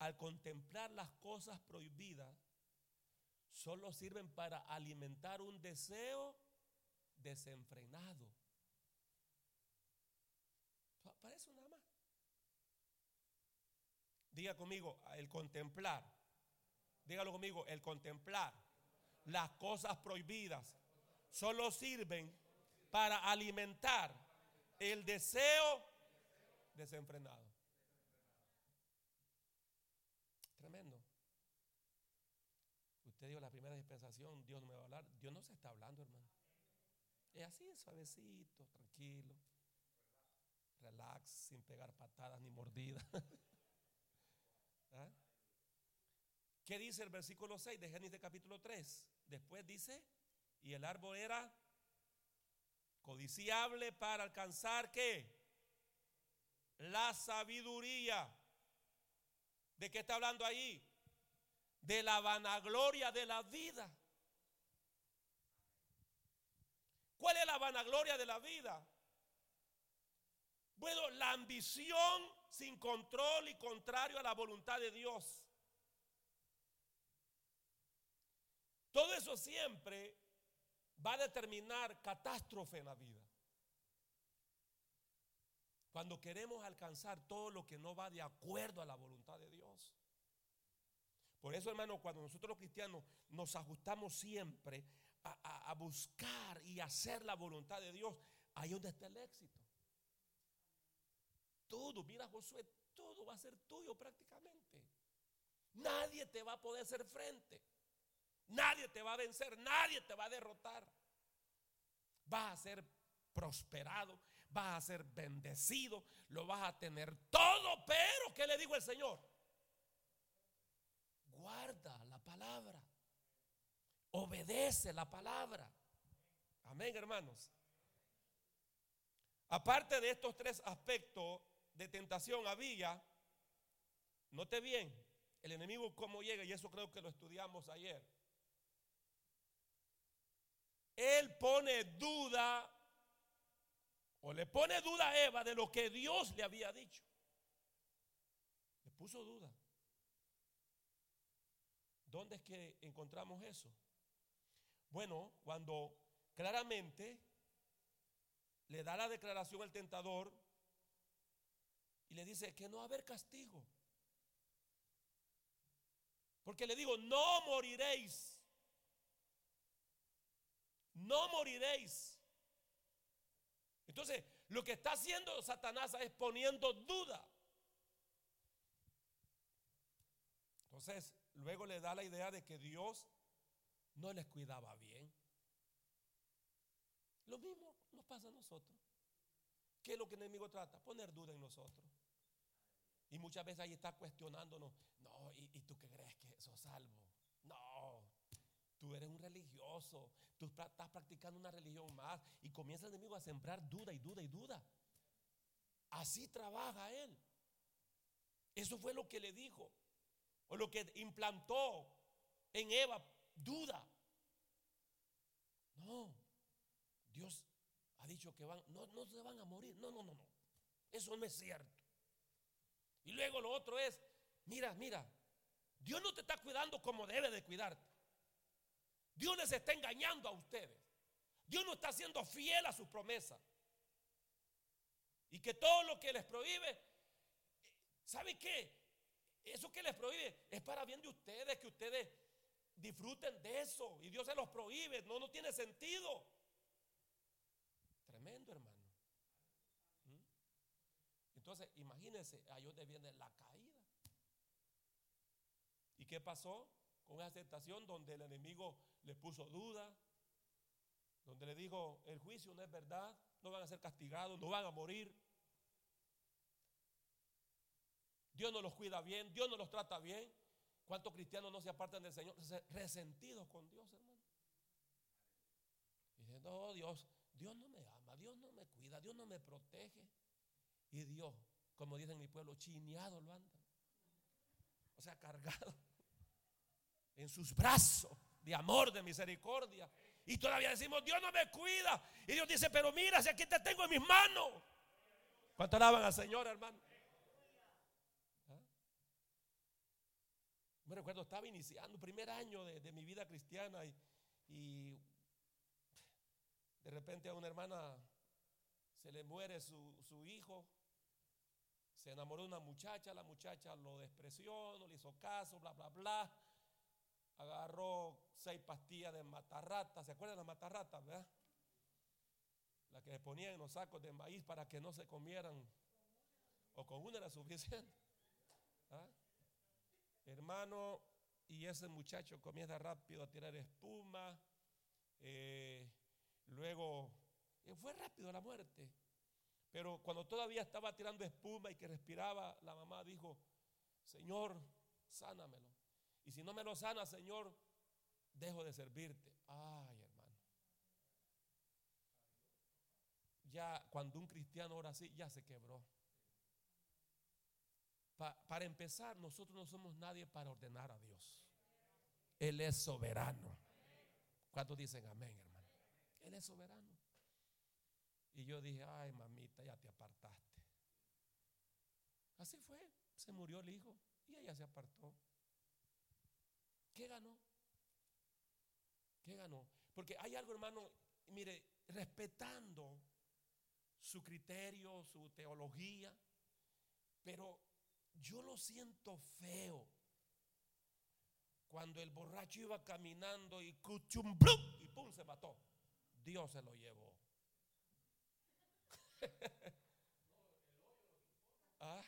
al contemplar las cosas prohibidas, solo sirven para alimentar un deseo desenfrenado. Para eso nada más. Diga conmigo, el contemplar dígalo conmigo, el contemplar las cosas prohibidas solo sirven para alimentar el deseo desenfrenado. Tremendo. Usted dijo la primera dispensación, Dios no me va a hablar. Dios no se está hablando, hermano. Es así, suavecito, tranquilo. Relax, sin pegar patadas ni mordidas. [LAUGHS] ¿Ah? ¿Qué dice el versículo 6 de Génesis capítulo 3? Después dice, y el árbol era codiciable para alcanzar qué? La sabiduría. ¿De qué está hablando ahí? De la vanagloria de la vida. ¿Cuál es la vanagloria de la vida? Bueno, la ambición sin control y contrario a la voluntad de Dios. Todo eso siempre va a determinar catástrofe en la vida. Cuando queremos alcanzar todo lo que no va de acuerdo a la voluntad de Dios. Por eso, hermano, cuando nosotros los cristianos nos ajustamos siempre a, buscar y hacer la voluntad de Dios, ahí es donde está el éxito. Todo, mira Josué, todo va a ser tuyo prácticamente. Nadie te va a poder hacer frente. Nadie te va a vencer, nadie te va a derrotar. Vas a ser prosperado, vas a ser bendecido, lo vas a tener todo, pero ¿qué le digo al Señor? Guarda la palabra, obedece la palabra. Amén, hermanos. Aparte de estos tres aspectos de tentación había, note bien, el enemigo cómo llega, y eso creo que lo estudiamos ayer. Él pone duda o le pone duda a Eva de lo que Dios le había dicho. Le puso duda. ¿Dónde es que encontramos eso? Bueno, cuando claramente le da la declaración al tentador y le dice que no va a haber castigo. Porque le digo, no moriréis no moriréis. Entonces, lo que está haciendo Satanás es poniendo duda. Entonces, luego le da la idea de que Dios no les cuidaba bien. Lo mismo nos pasa a nosotros. ¿Qué es lo que el enemigo trata? Poner duda en nosotros. Y muchas veces ahí está cuestionándonos. No, ¿y, tú qué crees que sos salvo? No, tú eres un religioso, tú estás practicando una religión más y comienza el enemigo a sembrar duda y duda y duda. Así trabaja él. Eso fue lo que le dijo, o lo que implantó en Eva, duda. No, Dios ha dicho que van, no, no se van a morir. No, no, no, no. Eso no es cierto. Y luego lo otro es, mira, mira, Dios no te está cuidando como debe de cuidarte. Dios les está engañando a ustedes. Dios no está siendo fiel a sus promesas. Y que todo lo que les prohíbe, ¿sabe qué? Eso que les prohíbe es para bien de ustedes, que ustedes disfruten de eso. Y Dios se los prohíbe, no, no tiene sentido. Tremendo, hermano. ¿Mm? Entonces, imagínense, ahí donde viene la caída. ¿Y qué pasó con esa aceptación donde el enemigo le puso duda, donde le dijo, el juicio no es verdad, no van a ser castigados, no van a morir. Dios no los cuida bien, Dios no los trata bien. ¿Cuántos cristianos no se apartan del Señor? Resentidos con Dios, hermano. Y dicen, no, Dios, Dios no me ama, Dios no me cuida, Dios no me protege. Y Dios, como dicen en mi pueblo, chineado lo anda. O sea, cargado en sus brazos de amor, de misericordia. Y todavía decimos, Dios no me cuida. Y Dios dice, pero mira, si aquí te tengo en mis manos. ¿Cuánto alaban al Señor, hermano? ¿Ah? Me recuerdo, estaba iniciando, primer año de, mi vida cristiana y, de repente a una hermana se le muere su, hijo. Se enamoró de una muchacha, la muchacha lo despreció, no le hizo caso, bla, bla, bla. agarró seis pastillas de matarrata. ¿Se acuerdan las matarratas, verdad? Las que se ponían en los sacos de maíz para que no se comieran. O con una era suficiente. [LAUGHS] ¿Ah? Hermano, y ese muchacho comienza rápido a tirar espuma. Eh, luego, eh, fue rápido la muerte. Pero cuando todavía estaba tirando espuma y que respiraba, la mamá dijo, Señor, sánamelo. Y si no me lo sana, Señor, dejo de servirte. Ay, hermano. Ya cuando un cristiano ora así, ya se quebró. Para empezar, nosotros no somos nadie para ordenar a Dios. Él es soberano. ¿Cuántos dicen amén, hermano? Él es soberano. Y yo dije, ay, mamita, ya te apartaste. Así fue. Se murió el hijo y ella se apartó. ¿Qué ganó? ¿Qué ganó? Porque hay algo, hermano, mire, respetando su criterio, su teología, pero yo lo siento feo cuando el borracho iba caminando y y pum se mató. Dios se lo llevó. [LAUGHS] ah,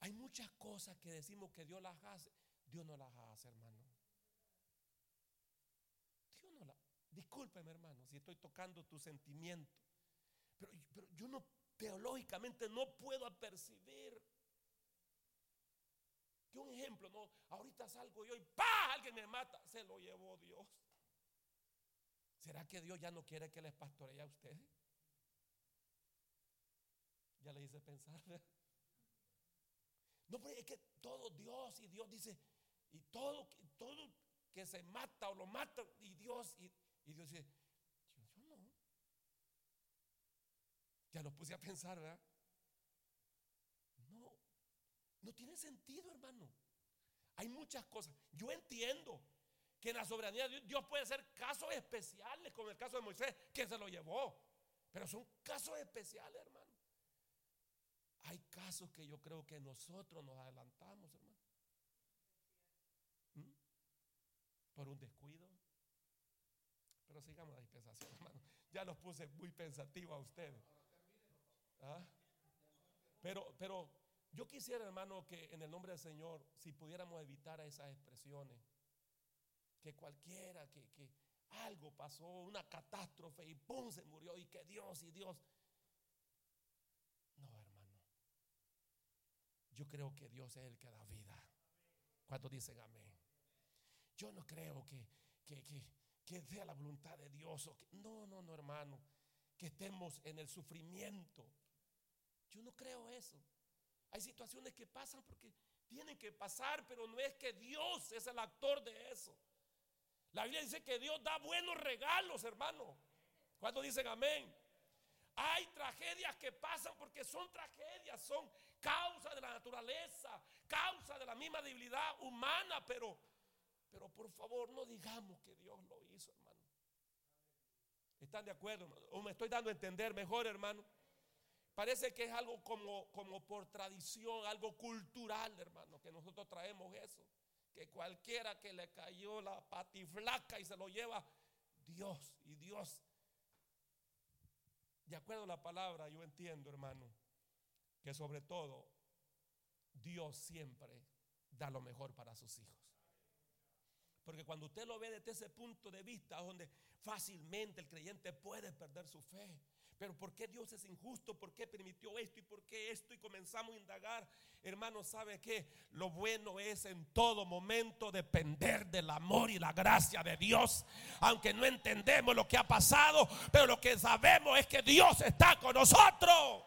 hay muchas cosas que decimos que Dios las hace. Dios no las hace, hermano. Dios no las. Discúlpeme, hermano, si estoy tocando tu sentimiento. Pero, pero yo no, teológicamente, no puedo percibir. Que un ejemplo, no, ahorita salgo yo y ¡pa! Alguien me mata. Se lo llevó Dios. ¿Será que Dios ya no quiere que les pastoree a ustedes? Ya le hice pensar. No, pero es que todo Dios y Dios dice, y todo, todo que se mata o lo mata, y Dios, y, Dios dice, yo, no. Ya lo puse a pensar, ¿verdad? No, tiene sentido, hermano. Hay muchas cosas. Yo entiendo que en la soberanía de Dios, Dios puede hacer casos especiales, como el caso de Moisés, que se lo llevó. Pero son casos especiales, hermano. Hay casos que yo creo que nosotros nos adelantamos, hermano. ¿Mm? Por un descuido. Pero sigamos la dispensación, hermano. Ya los puse muy pensativos a ustedes. ¿Ah? Pero, pero yo quisiera, hermano, que en el nombre del Señor, si pudiéramos evitar esas expresiones, que cualquiera, que, que algo pasó, una catástrofe y ¡pum! se murió y que Dios y Dios. Yo creo que Dios es el que da vida. ¿Cuántos dicen amén? Yo no creo que, que, sea la voluntad de Dios. no, no, no, hermano. Que estemos en el sufrimiento. Yo no creo eso. Hay situaciones que pasan porque tienen que pasar, pero no es que Dios es el actor de eso. La Biblia dice que Dios da buenos regalos, hermano. ¿Cuántos dicen amén? Hay tragedias que pasan porque son tragedias, son causa de la naturaleza, causa de la misma debilidad humana, pero, pero por favor no digamos que Dios lo hizo, hermano. ¿Están de acuerdo? ¿O me estoy dando a entender mejor, hermano? Parece que es algo como, como por tradición, algo cultural, hermano, que nosotros traemos eso. Que cualquiera que le cayó la patiflaca y se lo lleva, Dios y Dios de acuerdo a la palabra, yo entiendo, hermano, que sobre todo Dios siempre da lo mejor para sus hijos. Porque cuando usted lo ve desde ese punto de vista, donde fácilmente el creyente puede perder su fe. Pero ¿por qué Dios es injusto? ¿Por qué permitió esto? ¿Y por qué esto? Y comenzamos a indagar. Hermano, ¿sabe qué? Lo bueno es en todo momento depender del amor y la gracia de Dios. Aunque no entendemos lo que ha pasado, pero lo que sabemos es que Dios está con nosotros.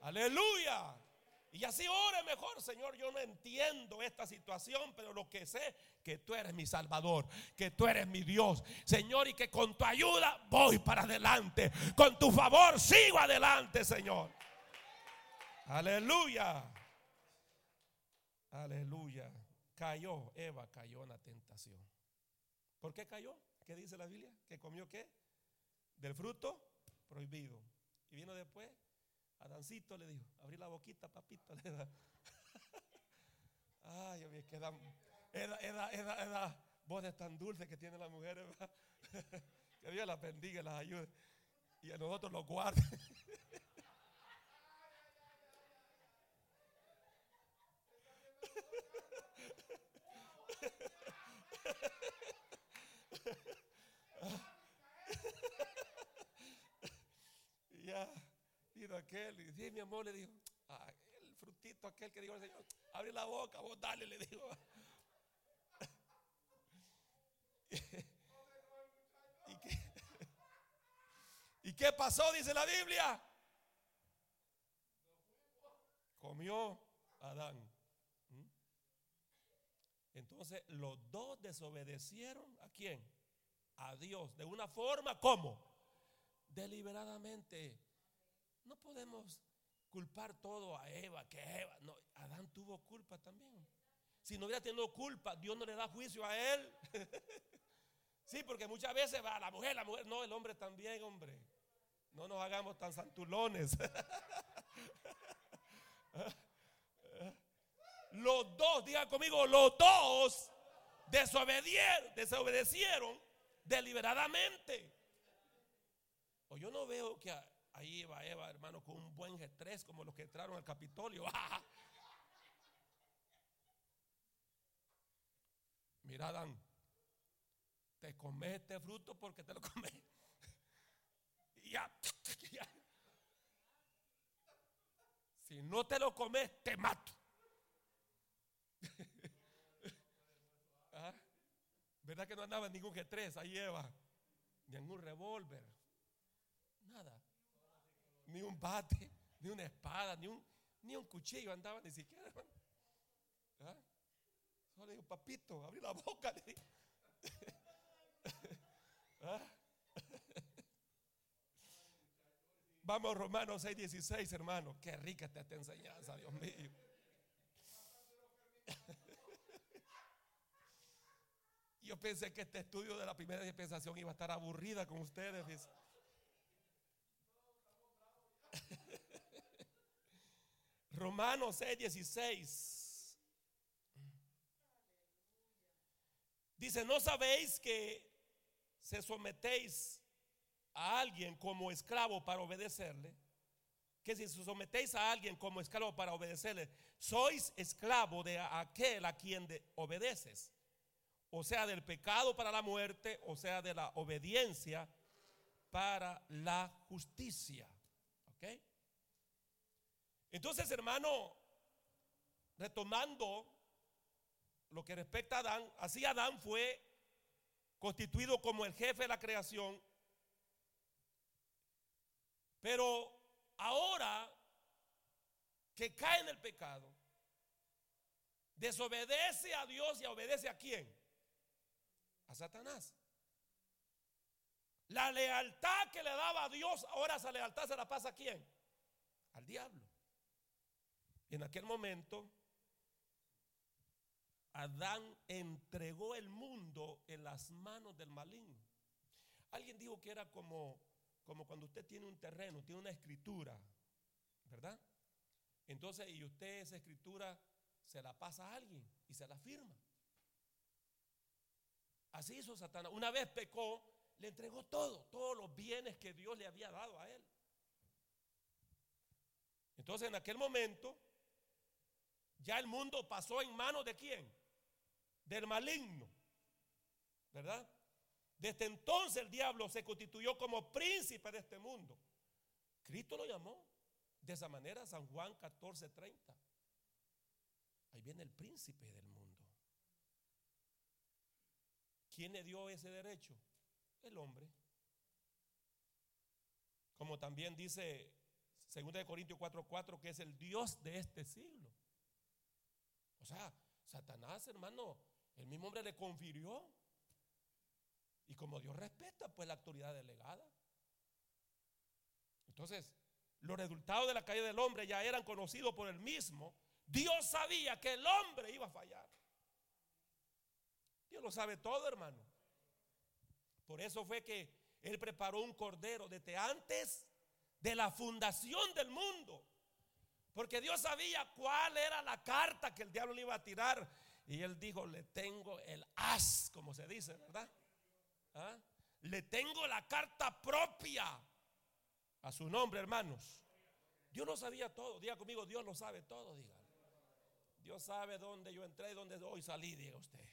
Aleluya. Y así ore mejor, Señor. Yo no entiendo esta situación, pero lo que sé, que tú eres mi Salvador, que tú eres mi Dios, Señor, y que con tu ayuda voy para adelante. Con tu favor sigo adelante, Señor. Aleluya. Aleluya. Cayó, Eva cayó en la tentación. ¿Por qué cayó? ¿Qué dice la Biblia? ¿Que comió qué? Del fruto prohibido. Y vino después Adancito le dijo, abrí la boquita, papito. [LAUGHS] Le da. Ay, esa, esa, esa voz tan dulce que tienen las mujeres. [LAUGHS] que Dios las bendiga las ayude. Y a nosotros los guarde. [LAUGHS] ya, vino aquel y mi amor le dijo, el frutito aquel que dijo el Señor, abre la boca, vos dale, le dijo. [LAUGHS] ¿Y qué, ¿Y qué pasó? Dice la Biblia. Comió Adán. ¿Mm? Entonces los dos desobedecieron a quién? A Dios. De una forma como deliberadamente. No podemos culpar todo a Eva, que Eva, no, Adán tuvo culpa también. Si no hubiera tenido culpa, Dios no le da juicio a él. [LAUGHS] sí, porque muchas veces va la mujer, la mujer, no, el hombre también, hombre. No nos hagamos tan santulones. [LAUGHS] los dos, digan conmigo, los dos desobedieron, desobedecieron deliberadamente. O yo no veo que ahí va Eva, hermano, con un buen estrés como los que entraron al Capitolio. [LAUGHS] Mira, Adán, te comes este fruto porque te lo comes. [LAUGHS] [LAUGHS] ya, Si no te lo comes, te mato. ¿Ah? ¿Verdad que no andaba en ningún G3 ahí Eva? Ni en un revólver. Nada. Ni un bate, ni una espada, ni un, ni un cuchillo andaba ni siquiera. ¿Ah? Solo le digo, papito, abrí la boca. Le [LAUGHS] ¿Ah? [LAUGHS] Vamos, Romanos 6:16, hermano. Qué rica está esta enseñanza, Dios mío. [LAUGHS] Yo pensé que este estudio de la primera dispensación iba a estar aburrida con ustedes. [LAUGHS] Romanos 6:16. Dice, ¿no sabéis que se sometéis a alguien como esclavo para obedecerle? Que si sometéis a alguien como esclavo para obedecerle, sois esclavo de aquel a quien obedeces. O sea, del pecado para la muerte, o sea, de la obediencia para la justicia. Entonces, hermano, retomando lo que respecta a Adán, así Adán fue constituido como el jefe de la creación. Pero ahora que cae en el pecado, desobedece a Dios y obedece a quién? A Satanás. La lealtad que le daba a Dios, ahora esa lealtad se la pasa a quién? Al diablo. Y en aquel momento Adán entregó el mundo en las manos del maligno. Alguien dijo que era como, como cuando usted tiene un terreno, tiene una escritura, ¿verdad? Entonces, y usted esa escritura se la pasa a alguien y se la firma. Así hizo Satanás. Una vez pecó, le entregó todo, todos los bienes que Dios le había dado a él. Entonces, en aquel momento, ya el mundo pasó en manos de quién? del maligno. ¿Verdad? Desde entonces el diablo se constituyó como príncipe de este mundo. Cristo lo llamó de esa manera, San Juan 14:30. Ahí viene el príncipe del mundo. ¿Quién le dio ese derecho? El hombre. Como también dice 2 Corintios 4:4 que es el Dios de este siglo. O sea, Satanás, hermano, el mismo hombre le confirió. Y como Dios respeta, pues la autoridad delegada. Entonces, los resultados de la caída del hombre ya eran conocidos por el mismo. Dios sabía que el hombre iba a fallar. Dios lo sabe todo, hermano. Por eso fue que Él preparó un cordero desde antes de la fundación del mundo. Porque Dios sabía cuál era la carta que el diablo le iba a tirar Y él dijo, le tengo el as, como se dice, ¿verdad? ¿Ah? Le tengo la carta propia a su nombre, hermanos. Dios lo sabía todo. Diga conmigo, Dios lo sabe todo, diga. Dios sabe dónde yo entré y dónde hoy salí, diga usted.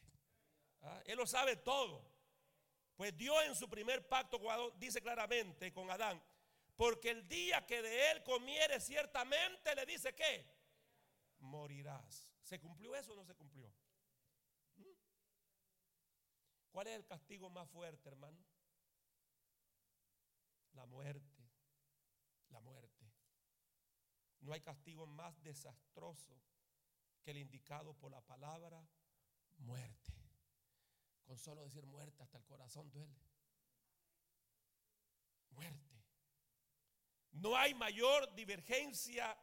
¿Ah? Él lo sabe todo. Pues Dios en su primer pacto dice claramente con Adán, porque el día que de él comiere ciertamente le dice que morirás. ¿Se cumplió eso o no se cumplió? ¿Mm? ¿Cuál es el castigo más fuerte, hermano? La muerte. La muerte. No hay castigo más desastroso que el indicado por la palabra muerte. Con solo decir muerte hasta el corazón duele. Muerte. No hay mayor divergencia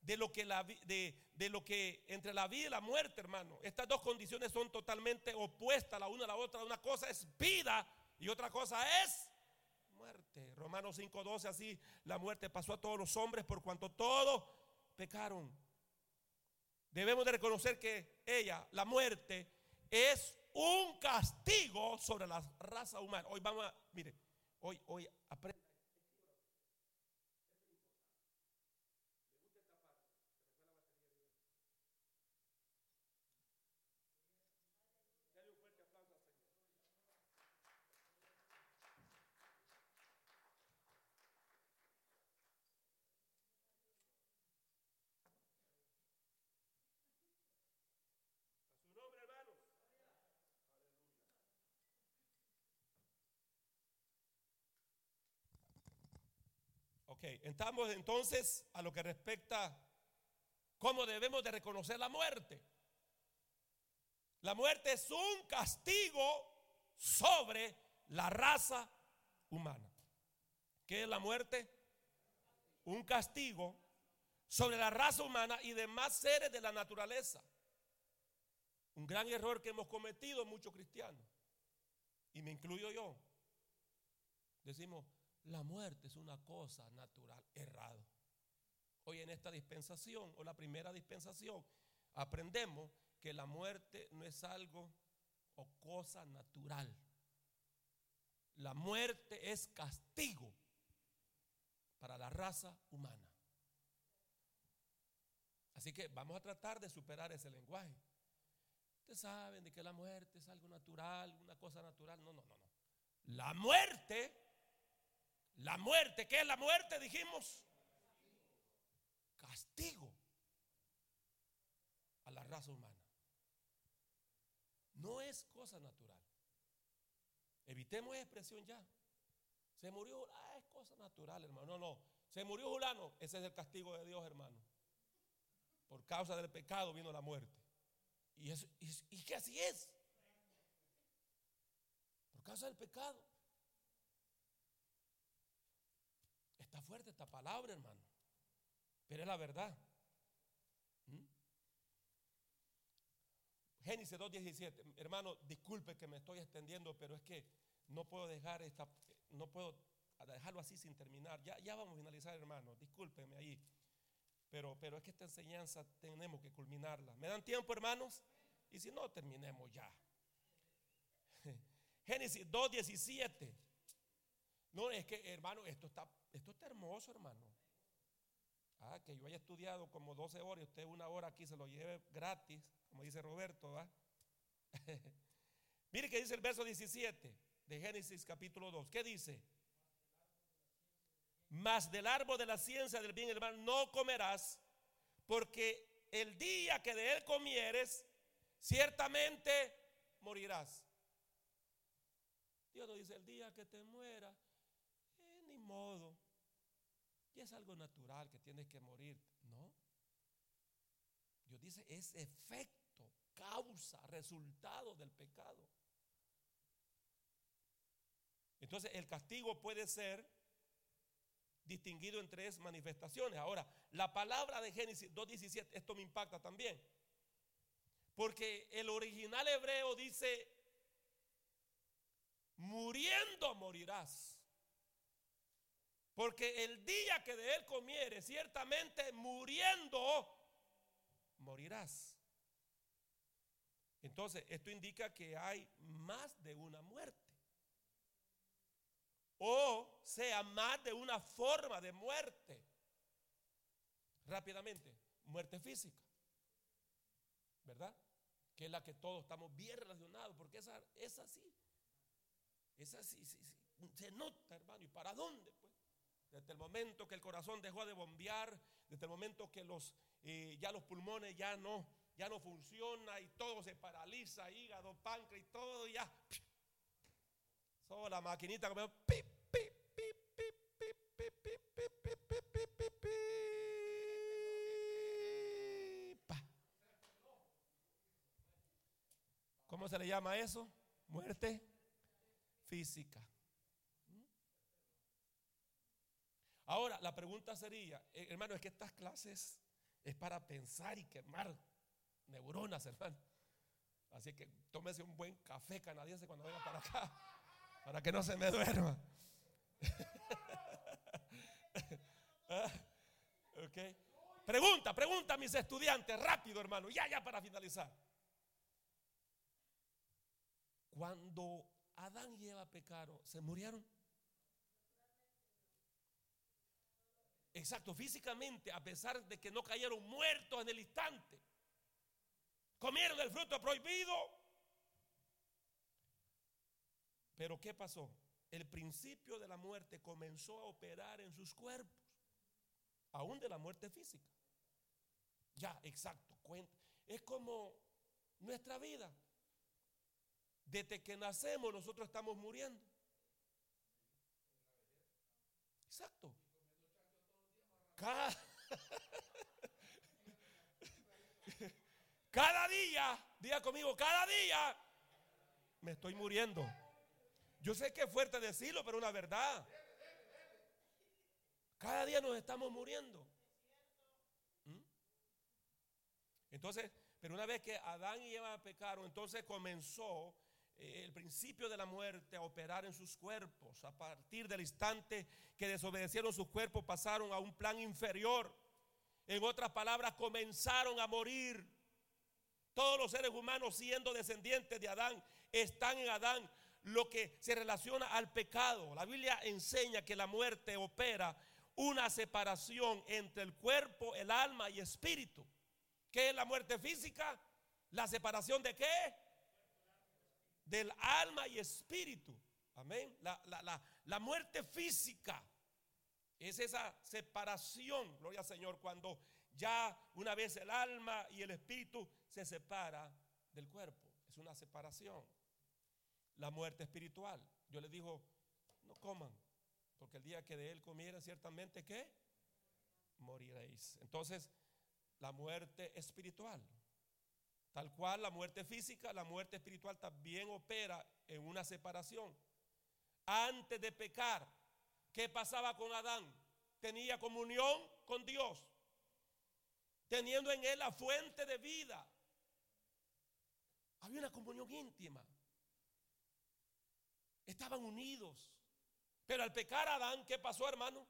de lo que, de lo que entre la vida y la muerte, hermano. Estas dos condiciones son totalmente opuestas la una a la otra. Una cosa es vida y otra cosa es muerte. Romanos 5:12 así la muerte pasó a todos los hombres por cuanto todos pecaron. Debemos de reconocer que ella, la muerte, es un castigo sobre la raza humana. Hoy vamos a, mire, hoy, hoy aprende. Ok, entramos entonces a lo que respecta cómo debemos de reconocer la muerte. La muerte es un castigo sobre la raza humana. ¿Qué es la muerte? Un castigo sobre la raza humana y demás seres de la naturaleza. Un gran error que hemos cometido muchos cristianos, y me incluyo yo. Decimos, la muerte es una cosa natural, errado. Hoy en esta dispensación o la primera dispensación aprendemos que la muerte no es algo o cosa natural. La muerte es castigo para la raza humana. Así que vamos a tratar de superar ese lenguaje. Ustedes saben de que la muerte es algo natural, una cosa natural. No, no, no, no. La muerte la muerte, ¿qué es la muerte? Dijimos. Castigo a la raza humana. No es cosa natural. Evitemos expresión ya. Se murió, ah, es cosa natural, hermano. No, no. Se murió Julano, ese es el castigo de Dios, hermano. Por causa del pecado vino la muerte. Y, es, y que así es. Por causa del pecado. Está fuerte esta palabra, hermano. Pero es la verdad. ¿Mm? Génesis 2.17. Hermano, disculpe que me estoy extendiendo, pero es que no puedo dejar esta, no puedo dejarlo así sin terminar. Ya, ya vamos a finalizar, hermano. Discúlpeme ahí. Pero, pero es que esta enseñanza tenemos que culminarla. ¿Me dan tiempo, hermanos? Y si no, terminemos ya. [LAUGHS] Génesis 2.17. No, es que, hermano, esto está esto está hermoso, hermano. Ah, que yo haya estudiado como 12 horas y usted una hora aquí se lo lleve gratis, como dice Roberto, ¿va? [LAUGHS] Mire que dice el verso 17 de Génesis capítulo 2. ¿Qué dice? Mas del árbol de la ciencia del bien y del mal no comerás, porque el día que de él comieres, ciertamente morirás. Dios no dice el día que te muera, ni modo. Y es algo natural que tienes que morir. No. Dios dice, es efecto, causa, resultado del pecado. Entonces el castigo puede ser distinguido en tres manifestaciones. Ahora, la palabra de Génesis 2.17, esto me impacta también. Porque el original hebreo dice, muriendo morirás. Porque el día que de él comiere, ciertamente muriendo, morirás. Entonces, esto indica que hay más de una muerte. O sea, más de una forma de muerte. Rápidamente, muerte física. ¿Verdad? Que es la que todos estamos bien relacionados, porque esa es así. Es así, sí, sí. Se nota, hermano. ¿Y para dónde? Pues? Desde el momento que el corazón dejó de bombear, desde el momento que los, eh, ya los pulmones ya no, ya no funciona y todo se paraliza, hígado, páncreas y todo, ya. Solo la maquinita que ¿Cómo se le llama eso? Muerte física. Ahora, la pregunta sería, hermano, es que estas clases es para pensar y quemar neuronas, hermano. Así que tómese un buen café canadiense cuando venga para acá, para que no se me duerma. [LAUGHS] okay. Pregunta, pregunta a mis estudiantes, rápido, hermano, ya, ya para finalizar. Cuando Adán y Eva pecaron, ¿se murieron? Exacto, físicamente, a pesar de que no cayeron muertos en el instante. Comieron el fruto prohibido. Pero ¿qué pasó? El principio de la muerte comenzó a operar en sus cuerpos, aún de la muerte física. Ya, exacto, cuenta. Es como nuestra vida. Desde que nacemos nosotros estamos muriendo. Exacto. Cada, día, diga conmigo, cada día me estoy muriendo. Yo sé que es fuerte decirlo, pero una verdad. Cada día nos estamos muriendo. ¿Mm? Entonces, pero una vez que Adán y Eva pecaron, entonces comenzó el principio de la muerte a operar en sus cuerpos. A partir del instante que desobedecieron sus cuerpos, pasaron a un plan inferior. En otras palabras, comenzaron a morir. Todos los seres humanos, siendo descendientes de Adán, están en Adán. Lo que se relaciona al pecado. La Biblia enseña que la muerte opera una separación entre el cuerpo, el alma y espíritu. ¿Qué es la muerte física? ¿La separación de qué? Del alma y espíritu. Amén. La, muerte física es esa separación, gloria al Señor, cuando ya una vez el alma y el espíritu se separa del cuerpo. Es una separación. La muerte espiritual. Yo les digo, no coman, porque el día que de él comieran ciertamente, ¿qué? Moriréis. Entonces, la muerte espiritual. Tal cual la muerte física, la muerte espiritual también opera en una separación. Antes de pecar, ¿qué pasaba con Adán? Tenía comunión con Dios, teniendo en él la fuente de vida. Había una comunión íntima. Estaban unidos. Pero al pecar Adán, ¿qué pasó, hermano?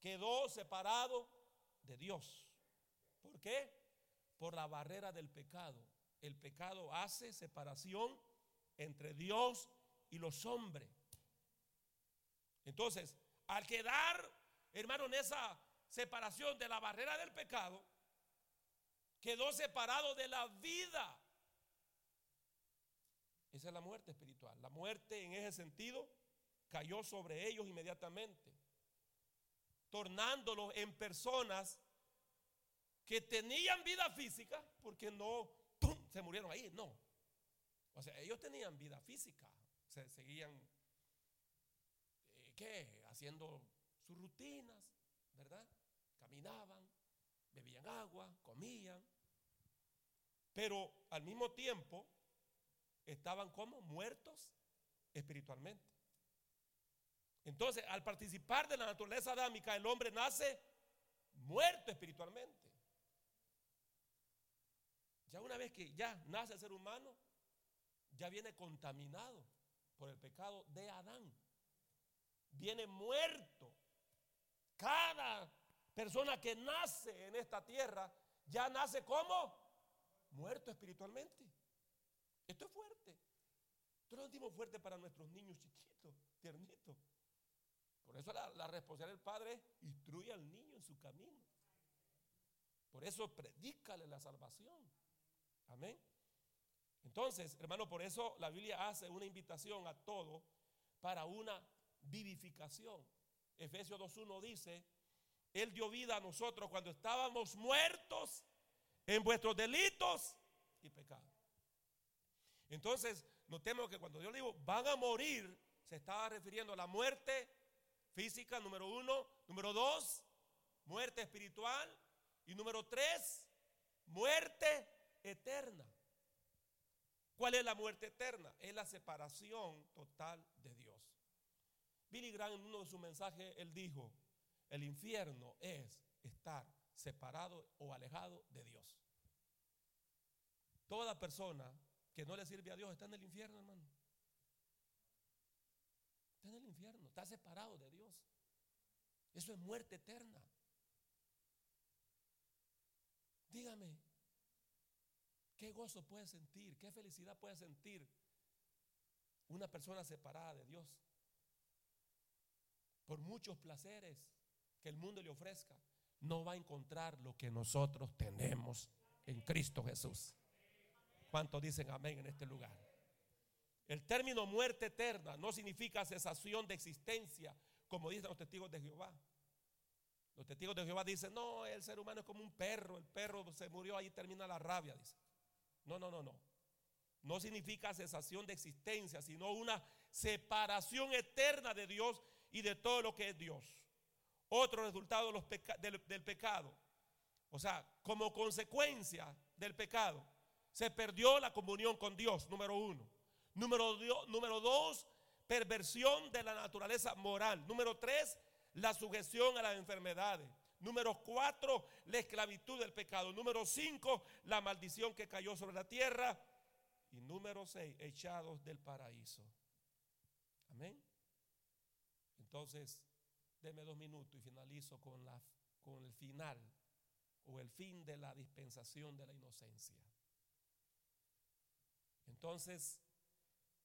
Quedó separado de Dios. ¿Por qué? Por la barrera del pecado. El pecado hace separación entre Dios y los hombres. Entonces, al quedar, hermano, en esa separación de la barrera del pecado, quedó separado de la vida. Esa es la muerte espiritual. La muerte en ese sentido cayó sobre ellos inmediatamente, tornándolos en personas que tenían vida física, porque no, se murieron ahí, no. O sea, ellos tenían vida física, se seguían, eh, ¿qué? Haciendo sus rutinas, ¿verdad? Caminaban, bebían agua, comían, pero al mismo tiempo estaban como muertos espiritualmente. Entonces, al participar de la naturaleza adámica, el hombre nace muerto espiritualmente. Ya una vez que ya nace el ser humano, ya viene contaminado por el pecado de Adán. Viene muerto. Cada persona que nace en esta tierra ya nace como muerto espiritualmente. Esto es fuerte. Esto lo sentimos fuerte para nuestros niños chiquitos, tiernitos. Por eso la, la responsabilidad del padre es instruye al niño en su camino. Por eso predícale la salvación. Amén. Entonces, hermano, por eso la Biblia hace una invitación a todos para una vivificación. Efesios 2.1 dice, Él dio vida a nosotros cuando estábamos muertos en vuestros delitos y pecados. Entonces, notemos que cuando Dios dijo, van a morir, se estaba refiriendo a la muerte física, número uno. Número dos, muerte espiritual. Y número tres, muerte eterna. ¿Cuál es la muerte eterna? Es la separación total de Dios. Billy Graham en uno de sus mensajes, él dijo, el infierno es estar separado o alejado de Dios. Toda persona que no le sirve a Dios está en el infierno, hermano. Está en el infierno, está separado de Dios. Eso es muerte eterna. Dígame, ¿qué gozo puede sentir? ¿Qué felicidad puede sentir una persona separada de Dios? Por muchos placeres que el mundo le ofrezca, no va a encontrar lo que nosotros tenemos en Cristo Jesús. ¿Cuántos dicen amén en este lugar? El término muerte eterna no significa cesación de existencia, como dicen los testigos de Jehová. Los testigos de Jehová dicen, no, el ser humano es como un perro, el perro se murió, ahí termina la rabia, dice. No, no, no, no. No significa cesación de existencia, sino una separación eterna de Dios y de todo lo que es Dios. Otro resultado del pecado. O sea, como consecuencia del pecado, se perdió la comunión con Dios, número uno. Número, número dos, perversión de la naturaleza moral. Número tres, la sujeción a las enfermedades. Número cuatro, la esclavitud del pecado. Número cinco, la maldición que cayó sobre la tierra. Y número seis, echados del paraíso. Amén. Entonces, deme dos minutos y finalizo con, la, con el final o el fin de la dispensación de la inocencia. Entonces,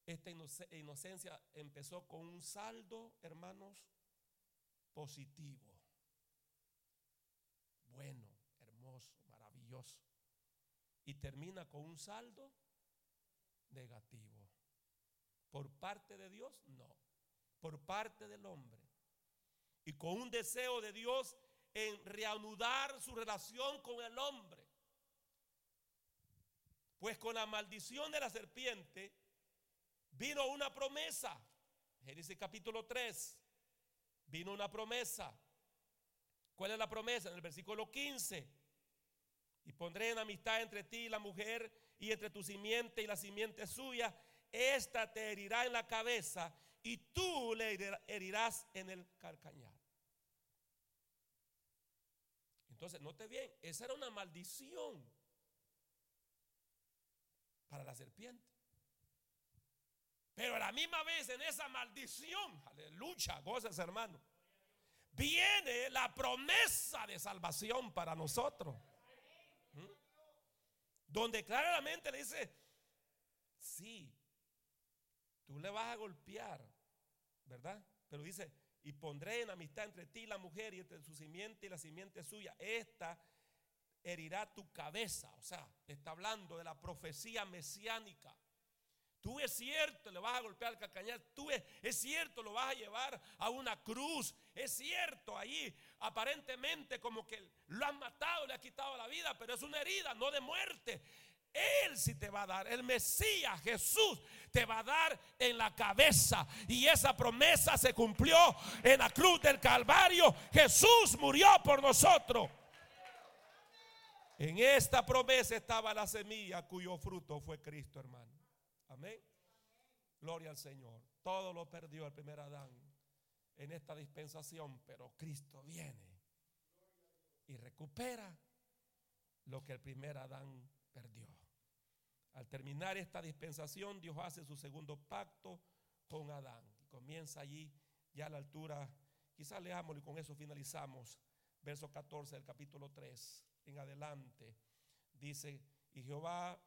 esta inocencia empezó con un saldo, hermanos, positivo, bueno, hermoso, maravilloso. Y termina con un saldo negativo. ¿Por parte de Dios? No. Por parte del hombre. Y con un deseo de Dios en reanudar su relación con el hombre. Pues con la maldición de la serpiente vino una promesa. Génesis capítulo 3. Vino una promesa. ¿Cuál es la promesa? En el versículo 15. Y pondré en amistad entre ti y la mujer y entre tu simiente y la simiente suya. Esta te herirá en la cabeza y tú le herirás en el carcañal. Entonces, note bien, esa era una maldición para la serpiente. Pero a la misma vez en esa maldición, aleluya, goces hermano, viene la promesa de salvación para nosotros. ¿Mm? Donde claramente le dice, sí, tú le vas a golpear, ¿verdad? Pero dice, y pondré en amistad entre ti la mujer y entre su simiente y la simiente suya. Esta herirá tu cabeza. O sea, está hablando de la profecía mesiánica. Tú es cierto, le vas a golpear al cacañal. Tú es, es, cierto, lo vas a llevar a una cruz. Es cierto, ahí aparentemente como que lo han matado, le ha quitado la vida, pero es una herida, no de muerte. Él sí te va a dar, el Mesías Jesús te va a dar en la cabeza. Y esa promesa se cumplió en la cruz del Calvario. Jesús murió por nosotros. En esta promesa estaba la semilla cuyo fruto fue Cristo, hermano. Amén. Gloria al Señor. Todo lo perdió el primer Adán en esta dispensación, pero Cristo viene y recupera lo que el primer Adán perdió. Al terminar esta dispensación, Dios hace su segundo pacto con Adán. Comienza allí, ya a la altura, quizás leámoslo y con eso finalizamos. Verso 14 del capítulo 3 en adelante. Dice, y Jehová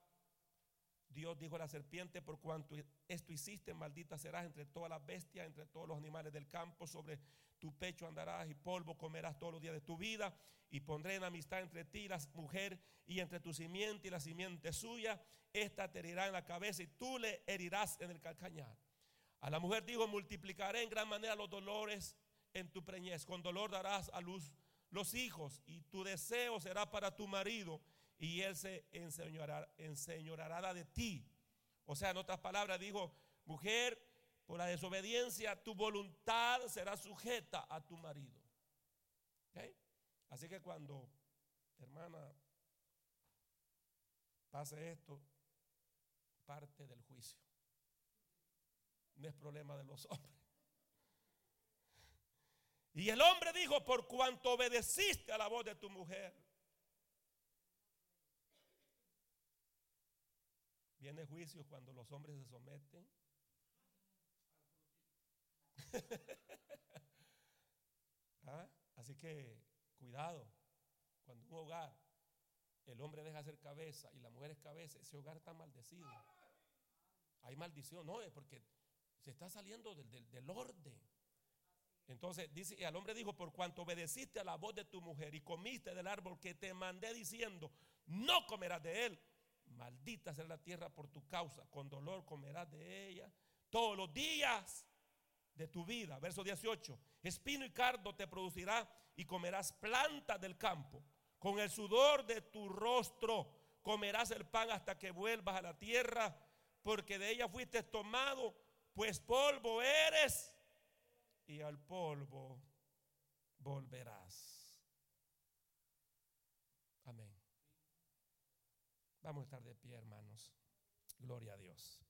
Dios dijo a la serpiente, por cuanto esto hiciste, maldita serás entre todas las bestias, entre todos los animales del campo, sobre tu pecho andarás y polvo comerás todos los días de tu vida, y pondré en amistad entre ti, la mujer, y entre tu simiente y la simiente suya, esta te herirá en la cabeza y tú le herirás en el calcañar. A la mujer dijo, multiplicaré en gran manera los dolores en tu preñez, con dolor darás a luz los hijos, y tu deseo será para tu marido y él se enseñorará, de ti. O sea, en otras palabras, dijo, mujer, por la desobediencia, tu voluntad será sujeta a tu marido. Así que cuando, hermana, pase esto, parte del juicio. No es problema de los [LAUGHS] hombres. Y el hombre dijo, por cuanto obedeciste a la voz de tu mujer, Viene juicio cuando los hombres se someten. [LAUGHS] ¿Ah? Así que cuidado, cuando un hogar, el hombre deja ser cabeza y la mujer es cabeza, ese hogar está maldecido. Hay maldición, no, es porque se está saliendo del, del orden. Entonces dice, y al hombre dijo, por cuanto obedeciste a la voz de tu mujer y comiste del árbol que te mandé diciendo, no comerás de él, Maldita será la tierra por tu causa, con dolor comerás de ella todos los días de tu vida. Verso 18, espino y cardo te producirá y comerás plantas del campo. Con el sudor de tu rostro comerás el pan hasta que vuelvas a la tierra, porque de ella fuiste tomado, pues polvo eres y al polvo volverás. Vamos a estar de pie, hermanos. Gloria a Dios.